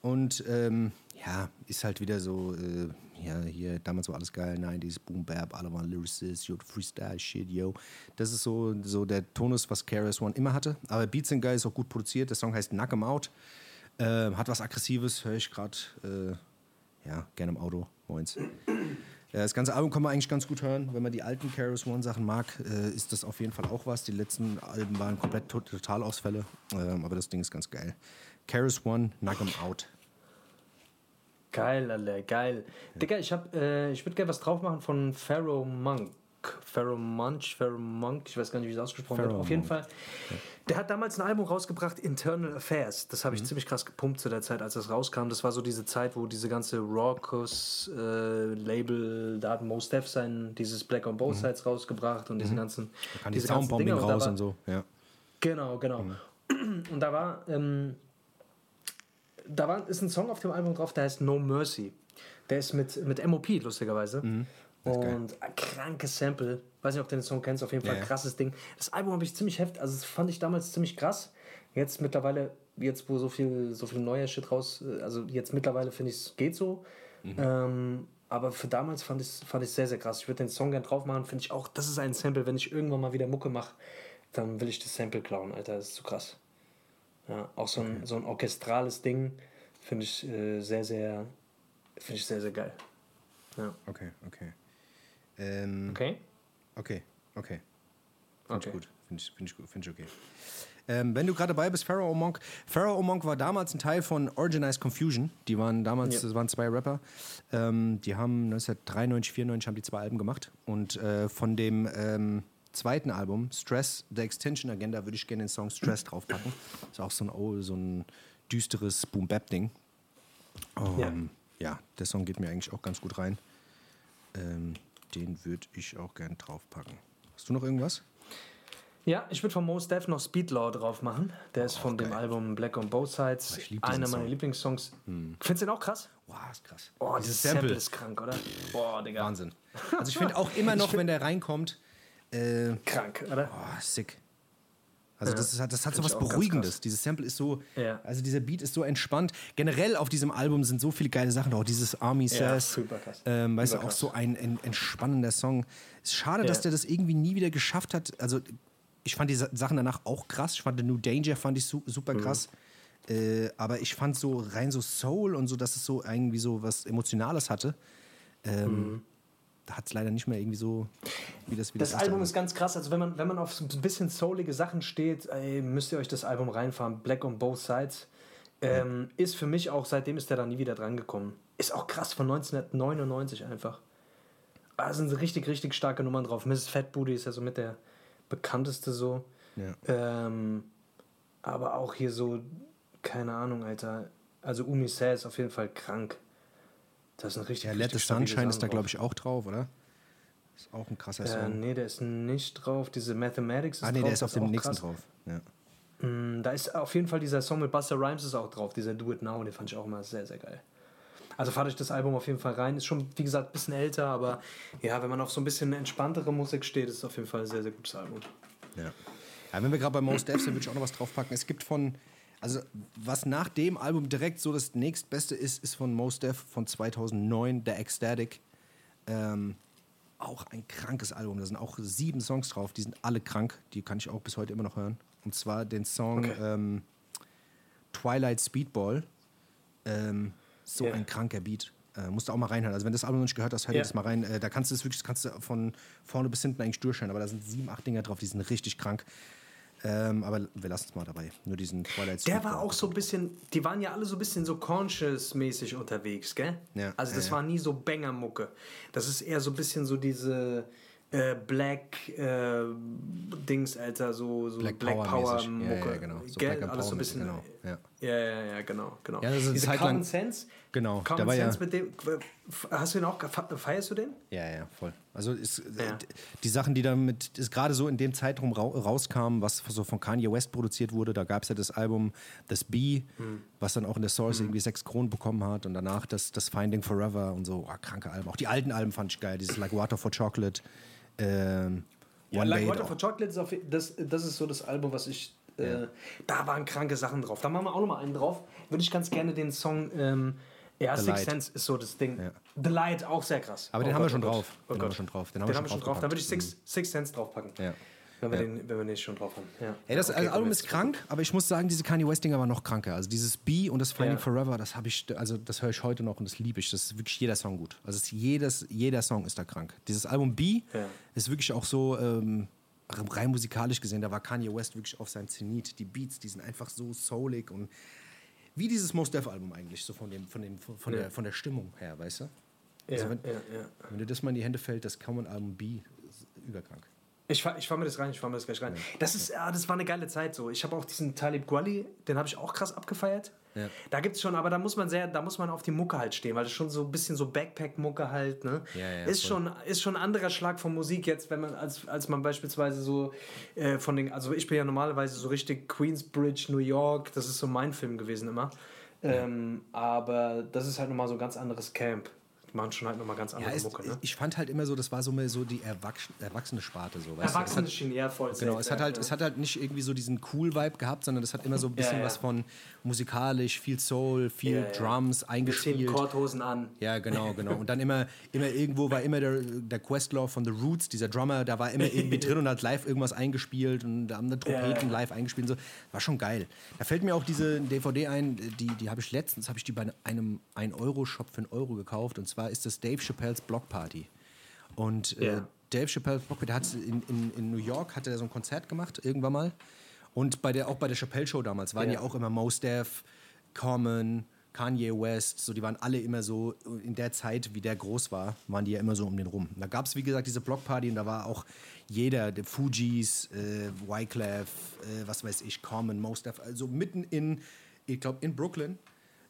Und ähm, ja, ist halt wieder so, äh, ja, hier, damals war alles geil, 90s, Boom Bap, alle waren Lyricists, yo, Freestyle, Shit, yo. Das ist so, so der Tonus, was KRS One immer hatte. Aber Beats sind geil, ist auch gut produziert. Der Song heißt Knock 'em Out. Ähm, hat was Aggressives, höre ich gerade, äh, ja, gerne im Auto, moins. Ja, Das ganze Album kann man eigentlich ganz gut hören. Wenn man die alten Keras One Sachen mag, äh, ist das auf jeden Fall auch was. Die letzten Alben waren komplett to Totalausfälle, ähm, aber das Ding ist ganz geil. Keras One, Knock 'em Out. Geil, Alter, geil. Digga, ich, hab, äh, ich würde gerne was drauf machen von Pharaoh Monk. Pharaoh Munch, Pharaoh Monk, ich weiß gar nicht, wie es ausgesprochen wird. Pharaoh Auf jeden Monk. Fall. Der hat damals ein Album rausgebracht, Internal Affairs. Das Mhm. habe ich ziemlich krass gepumpt zu der Zeit, als das rauskam. Das war so diese Zeit, wo diese ganze Raucous-Label, da hat Most Def sein, dieses Black on Both Sides rausgebracht und diese ganzen. Mhm. Kann die diese ganzen Soundbombing Dinger. Und da raus war- und so. Ja. Genau, genau. Und da war, ähm, da war, ist ein Song auf dem Album drauf, der heißt No Mercy. Der ist mit, mit MOP, lustigerweise. Und ein krankes Sample. Weiß nicht, ob du den Song kennst, auf jeden Fall Ja, krasses Ding. Das Album habe ich ziemlich heftig, also das fand ich damals ziemlich krass. Jetzt mittlerweile, jetzt wo so viel, so viel neuer Shit raus, also jetzt mittlerweile finde ich es geht so. Mhm. Ähm, aber für damals fand ich es fand sehr, sehr krass. Ich würde den Song gerne drauf machen, finde ich auch, das ist ein Sample, wenn ich irgendwann mal wieder Mucke mache, dann will ich das Sample klauen, Alter, das ist zu krass. Ja, auch so ein, so ein orchestrales Ding finde ich äh, sehr, sehr, finde ich sehr, sehr geil. Ja. Okay, okay. Ähm, Okay? okay, okay. Finde Okay. ich gut. Finde ich, find ich, gut. Find ich okay. Ähm, wenn du gerade dabei bist, Pharaoh Monk. Pharaoh Monk war damals ein Teil von Organized Confusion. Die waren damals, Ja. das waren zwei Rapper. Ähm, die haben 1993, 94 haben die zwei Alben gemacht. Und äh, von dem ähm, zweiten Album, Stress, The Extension Agenda, würde ich gerne den Song Stress draufpacken. Ist auch so ein, oh, so ein düsteres Boom-Bap-Ding. Ähm, ja. der Song geht mir eigentlich auch ganz gut rein. Ähm, den würde ich auch gern draufpacken. Hast du noch irgendwas? Ja, ich würde von Mos Def noch Speedlaw drauf machen. Der ist von dem geil. Album Black on Both Sides. ich lieb diesen Einer meiner Song. Lieblingssongs. Findest du den auch krass? Wow, ist krass. Oh, dieses Sample. ist krank, oder? Boah, Digga. Wahnsinn. Also ich finde auch immer noch, wenn der reinkommt, äh, Krank, oder? oh, sick. Also Ja. das, ist, das hat so was auch Beruhigendes. Dieses Sample ist so, Ja. also dieser Beat ist so entspannt. Generell auf diesem Album sind so viele geile Sachen drauf. Dieses Army Ja, Says, super krass. ähm, weißt du, auch so ein, ein entspannender Song. Ist schade, dass der das irgendwie nie wieder geschafft hat. Also ich fand die Sa- Sachen danach auch krass. Ich fand The New Danger fand ich su super Mhm. krass. Äh, aber ich fand so rein so Soul und so, dass es so irgendwie so was Emotionales hatte. Ähm, Mhm. Hat es leider nicht mehr irgendwie so, wie das wie Das erste Album ist ganz krass. Also wenn man, wenn man auf so ein bisschen soulige Sachen steht, ey, müsst ihr euch das Album reinfahren. Black on Both Sides. Ähm, Ist für mich auch, seitdem ist der da nie wieder dran gekommen. Ist auch krass, von 1999 einfach. Da sind richtig, richtig starke Nummern drauf. Mrs. Fat Booty ist ja so mit der bekannteste so. Ja. Ähm, aber auch hier so, keine Ahnung, Alter. Also Umi Say ist auf jeden Fall krank. Das ist ein richtig, Ja, Let the Sunshine ist da, glaube drauf. ich, auch drauf, oder? Ist auch ein krasser Äh, Song. nee, der ist nicht drauf. Diese Mathematics ist ah, nee, drauf. der ist auf dem nächsten krass. drauf. Ja. Mm, Da ist auf jeden Fall dieser Song mit Buster Rhymes ist auch drauf, dieser Do It Now, den fand ich auch immer sehr, sehr geil. Also fahrt euch das Album auf jeden Fall rein. Ist schon, wie gesagt, ein bisschen älter, aber ja, wenn man auf so ein bisschen entspanntere Musik steht, ist es auf jeden Fall ein sehr, sehr gutes Album. Ja. ja wenn wir gerade bei Most Devs sind, würde ich auch noch was draufpacken. Es gibt von, also was nach dem Album direkt so das nächstbeste ist, ist von Most Def von 2009, der Ecstatic. Ähm, auch ein krankes Album. Da sind auch sieben Songs drauf, die sind alle krank. Die kann ich auch bis heute immer noch hören. Und zwar den Song Okay. ähm, Twilight Speedball. Ähm, so Ja. ein kranker Beat. Äh, musst du auch mal reinhören. Also wenn du das Album noch nicht gehört hast, hör dir das mal rein. Äh, da kannst du es wirklich, kannst du von vorne bis hinten eigentlich durchhören. Aber da sind sieben, acht Dinger drauf, die sind richtig krank. Ähm, aber wir lassen es mal dabei. Nur diesen Twilight Der war auch so ein bisschen, die waren ja alle so ein bisschen so conscious-mäßig unterwegs, gell? Ja, Also das ja, war nie so Banger-Mucke. Das ist eher so ein bisschen so diese äh, Black äh, Dings, Alter, so, so Black Black, Power Power, Mucke. ja, genau. So gell? Black Alles so ein bisschen. genau, ja. Ja, ja, ja, genau, genau. Ja, das ist Diese Zeit Common lang- Sense. Genau, Common der war ja- Sense mit dem. Hast du den auch? Feierst du den? Ja, ja, voll. Also ist, äh, Ja. die Sachen, die damit ist gerade so in dem Zeitraum rau rauskamen, was so von Kanye West produziert wurde, da gab es ja das Album Das Bee, Hm. was dann auch in der Source irgendwie sechs Kronen bekommen hat und danach das, das Finding Forever und so, oh, kranke Alben. Auch die alten Alben fand ich geil, dieses Like Water for Chocolate, ähm, Ja, One like Water for Chocolate ist auf, das, das ist so das Album, was ich. Äh, da waren kranke Sachen drauf. Da machen wir auch noch mal einen drauf. Würde ich ganz gerne den Song. Ähm, ja, The Six Light. Sense ist so das Ding. Ja. The Light auch sehr krass. Aber Oh den haben wir Gott, schon oh Gott, drauf. Oh Den haben Gott. wir schon drauf. Den haben wir schon drauf. Da würde ich Six, Six Sense draufpacken. Ja. Wenn, wir Ja. den, wenn wir den schon drauf haben. Ja. Ey, das Okay, also Album ist krank, aber ich muss sagen, diese Kanye West-Dinger waren noch kranker. Also dieses B und das Finding Ja. Forever, das habe ich, also das höre ich heute noch und das liebe ich. Das ist wirklich jeder Song gut. Also jedes, jeder Song ist da krank. Dieses Album B Ja. ist wirklich auch so ähm, rein musikalisch gesehen, da war Kanye West wirklich auf seinem Zenit. Die Beats, die sind einfach so soulig und wie dieses Most Def Album eigentlich, so von dem, von dem, von, Ja. der, von der Stimmung her, weißt du? Ja, Also wenn- ja, ja. Wenn dir das mal in die Hände fällt, das Common Album B ist überkrank. Ich fahr, ich fahr mir das rein, ich fahr mir das gleich rein. Das ist, ja, das war eine geile Zeit so. Ich habe auch diesen Talib Kweli, den habe ich auch krass abgefeiert. Ja. Da gibt's schon, aber da muss man sehr, da muss man auf die Mucke halt stehen, weil das schon so ein bisschen so Backpack-Mucke halt, ne? Ja, ja, ist voll. schon, ist schon ein anderer Schlag von Musik jetzt, wenn man, als, als man beispielsweise so äh, von den, also ich bin ja normalerweise so richtig Queensbridge, New York, das ist so mein Film gewesen immer. Ähm, aber das ist halt nochmal so ein ganz anderes Camp. Machen schon halt nochmal ganz andere Ja, es, Mucke, ne? Ich fand halt immer so, das war so mehr so die Erwachs erwachsene Sparte. So, Erwachsene Schiene, ja, voll genau, es hat, halt, ja. es hat halt nicht irgendwie so diesen Cool-Vibe gehabt, sondern es hat immer so ein bisschen ja. was von musikalisch, viel Soul, viel. Drums Wir ziehen eingespielt. Korthosen an. Ja, genau, genau. Und dann immer, immer irgendwo war immer der, der Questlove von The Roots, dieser Drummer, da war immer irgendwie drin und hat live irgendwas eingespielt und da haben eine Trompeten live eingespielt und so. War schon geil. Da fällt mir auch diese DVD ein, die, die habe ich letztens, habe ich die bei einem 1-Euro-Shop für einen Euro gekauft und zwar ist das Dave Chappelle's Block Party. Und äh. Dave Chappelle's Block Party, der hat in, in, in New York hatte er so ein Konzert gemacht, irgendwann mal. Und bei der, auch bei der Chappelle Show damals waren ja, Ja. auch immer Mos Def, Common, Kanye West, so die waren alle immer so in der Zeit, wie der groß war, waren die ja immer so um den rum. Da gab es wie gesagt diese Blockparty und da war auch jeder, der Fugees, äh, Wyclef, äh, was weiß ich, Common, Mos Def, also mitten in, ich glaube in Brooklyn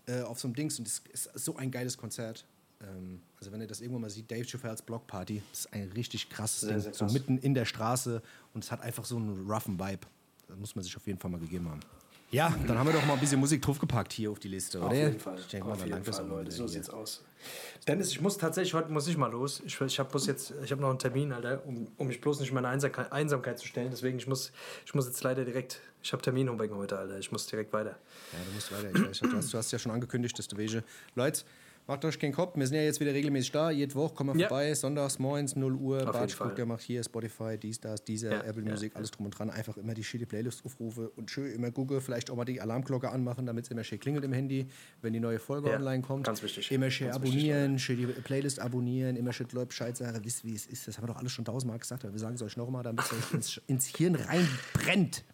äh, auf so einem Dings und es ist so ein geiles Konzert. Ähm, also wenn ihr das irgendwann mal sieht, Dave Chappelle's Blockparty, das ist ein richtig krasses Ding, sehr so krass. mitten in der Straße und es hat einfach so einen roughen Vibe. Das muss man sich auf jeden Fall mal gegeben haben. Ja, dann haben wir doch mal ein bisschen Musik draufgepackt hier auf die Liste, oder? Auf jeden Fall. Ich denke mal, Auf da jeden langt das auch Leute. So hier. sieht's aus. Dennis, ich muss tatsächlich, heute muss ich mal los. Ich, ich habe jetzt, ich habe noch einen Termin, Alter, um, um mich bloß nicht in meine Einsamkeit, Einsamkeit zu stellen. Deswegen, ich muss, ich muss jetzt leider direkt, ich habe Termin umwegen heute, Alter. Ich muss direkt weiter. Ja, du musst weiter. Ich weiß, du, hast, du hast ja schon angekündigt, dass du welche. Leute, macht euch keinen Kopf. Wir sind ja jetzt wieder regelmäßig da. Jede Woche kommen wir Ja. vorbei. Sonntags, morgens, 0 Uhr. Bartsch Fall. der macht hier Spotify, dies, das, dieser, Ja, Apple Music, alles drum und dran. Einfach immer die shitty Playlist aufrufe und schön immer gucke. Vielleicht auch mal die Alarmglocke anmachen, damit es immer schön klingelt im Handy, wenn die neue Folge online kommt. ganz wichtig. Immer schön Ganz wichtig, abonnieren, schön die Playlist abonnieren, immer schön Leute Bescheid sagen. Wisst wie es ist. Das haben wir doch alles schon tausendmal gesagt. Aber wir sagen es euch nochmal, damit es euch ins, ins Hirn reinbrennt.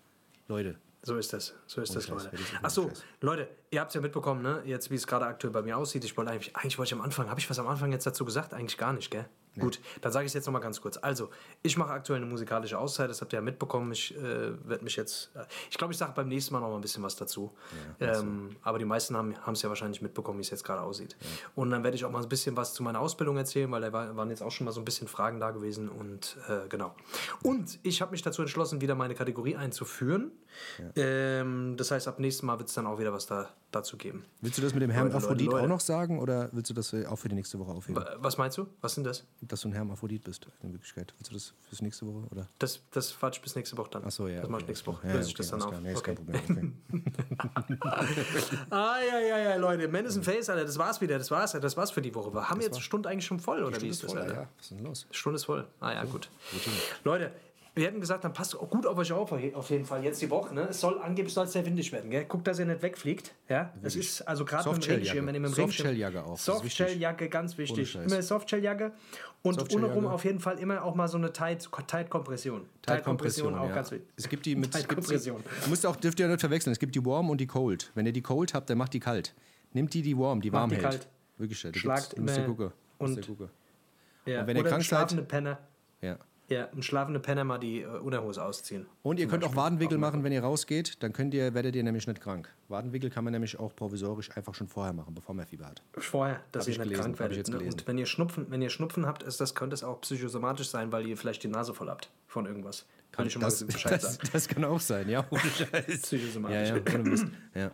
Leute. So ist das. So ist das, Scheiß, Leute. Achso. Leute, ihr habt es ja mitbekommen, ne? Jetzt, wie es gerade aktuell bei mir aussieht. Ich wollte eigentlich, eigentlich wollte ich am Anfang, habe ich was am Anfang jetzt dazu gesagt? Eigentlich gar nicht, gell? Gut, dann sage ich es jetzt nochmal ganz kurz. Also, ich mache aktuell eine musikalische Auszeit, das habt ihr ja mitbekommen. Ich äh, werde mich jetzt, äh, ich glaube, ich sage beim nächsten Mal noch mal ein bisschen was dazu. ähm, aber die meisten haben es ja wahrscheinlich mitbekommen, wie es jetzt gerade aussieht. Und dann werde ich auch mal ein bisschen was zu meiner Ausbildung erzählen, weil da war, waren jetzt auch schon mal so ein bisschen Fragen da gewesen. Und äh, genau. Und ich habe mich dazu entschlossen, wieder meine Kategorie einzuführen. Ähm, das heißt, ab nächstem Mal wird es dann auch wieder was da, dazu geben. Willst du das mit dem Hermaphrodit auch noch sagen oder willst du das auch für die nächste Woche aufheben? Wa- Was meinst du? Was sind das? Dass du ein Hermaphrodit bist, in Wirklichkeit. Willst du das fürs nächste Woche? Oder? Das, das quatsch bis nächste Woche dann. Achso, ja. Das mache ich nächste Woche. Ja, Löse ich okay, das dann auf. Nee, ist okay. kein Problem. Okay. Ah, ja, ja, ja, Leute. Man is in Face, Alter. Das war's wieder. Das war's. Das war's für die Woche. Wir haben jetzt eine Stunde eigentlich schon voll, oder wie ist das, voll, Alter? ja. Was ist denn los? Stunde ist voll. Ah ja, gut. Leute, wir hätten gesagt, dann passt auch gut auf euch auf, auf jeden Fall jetzt die Woche. Ne? Es soll angeblich soll es sehr windig werden. Gell? Guckt, dass ihr nicht wegfliegt. Ja? Es ist also gerade mit dem Softshelljacke. Regenschirm, wenn ihr mit dem Regenschirm... Softshelljacke auch. Softshelljacke, ganz wichtig. Immer Softshelljacke. Und Softshelljacke. untenrum auf jeden Fall immer auch mal so eine Tight- Tight-Kompression. Teilkompression, auch ja. ganz wichtig. Es gibt die mit. Es gibt, Teilkompression. du musst auch, dürft ihr nicht verwechseln. Es gibt die Warm und die Cold. Wenn ihr die Cold habt, dann macht die kalt. Nimmt die die Warm, die warm die hält. kalt. Wirklich, Schlagt müsst ihr immer gucken. und- Müsst. Ja. Und wenn ihr krank seid- Penner. Ja. Ja, ein schlafende Penner mal die äh, Unterhose ausziehen. Und ihr könnt auch Wadenwickel machen, wenn ihr rausgeht. Dann könnt ihr, werdet ihr nämlich nicht krank. Wadenwickel kann man nämlich auch provisorisch einfach schon vorher machen, bevor man Fieber hat. Vorher, dass Hab ihr ich nicht gelesen, krank werdet. ich jetzt ne? Und wenn ihr Schnupfen, wenn ihr Schnupfen habt, ist das, könnte es auch psychosomatisch sein, weil ihr vielleicht die Nase voll habt von irgendwas. Kann ich schon mal das, Bescheid das, sagen. das kann auch sein, ja. Ohne Scheiß. Psychosomatisch. Ja, ja, ohne Mist. Ja.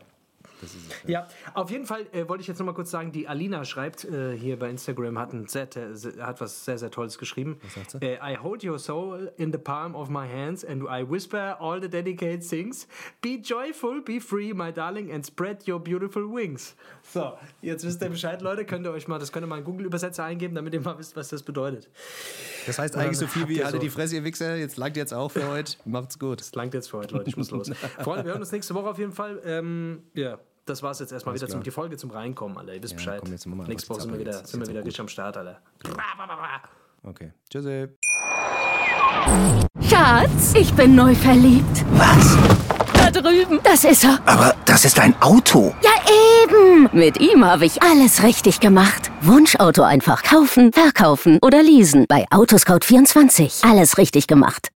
Das ist es. Ja, auf jeden Fall äh, wollte ich jetzt noch mal kurz sagen, die Alina schreibt äh, hier bei Instagram, hat, ein sehr, hat was sehr, sehr Tolles geschrieben. Was sagt sie? Äh, I hold your soul in the palm of my hands and I whisper all the dedicated things. Be joyful, be free, my darling, and spread your beautiful wings. So, jetzt wisst ihr Bescheid, Leute. Könnt ihr euch mal, das könnt ihr mal in Google-Übersetzer eingeben, damit ihr mal wisst, was das bedeutet. Das heißt eigentlich so viel wie alle so- die Fresse, ihr Wichser. Jetzt langt jetzt auch für heute. Macht's gut. Das langt jetzt für heute, Leute. Ich muss los. Freunde, wir hören uns nächste Woche auf jeden Fall. Ähm, ja, das war's jetzt erstmal wieder zum, die Folge zum Reinkommen, Alter. Ihr wisst Bescheid. komm, jetzt wir Nächste Woche sind wir wieder, jetzt sind wir wieder gut. richtig am Start, Alter. Okay. Tschüssi. Schatz, ich bin neu verliebt. Was? Da drüben. Das ist er. Aber das ist ein Auto. Ja, eben. Mit ihm habe ich alles richtig gemacht. Wunschauto einfach kaufen, verkaufen oder leasen. Bei Autoscout24. Alles richtig gemacht.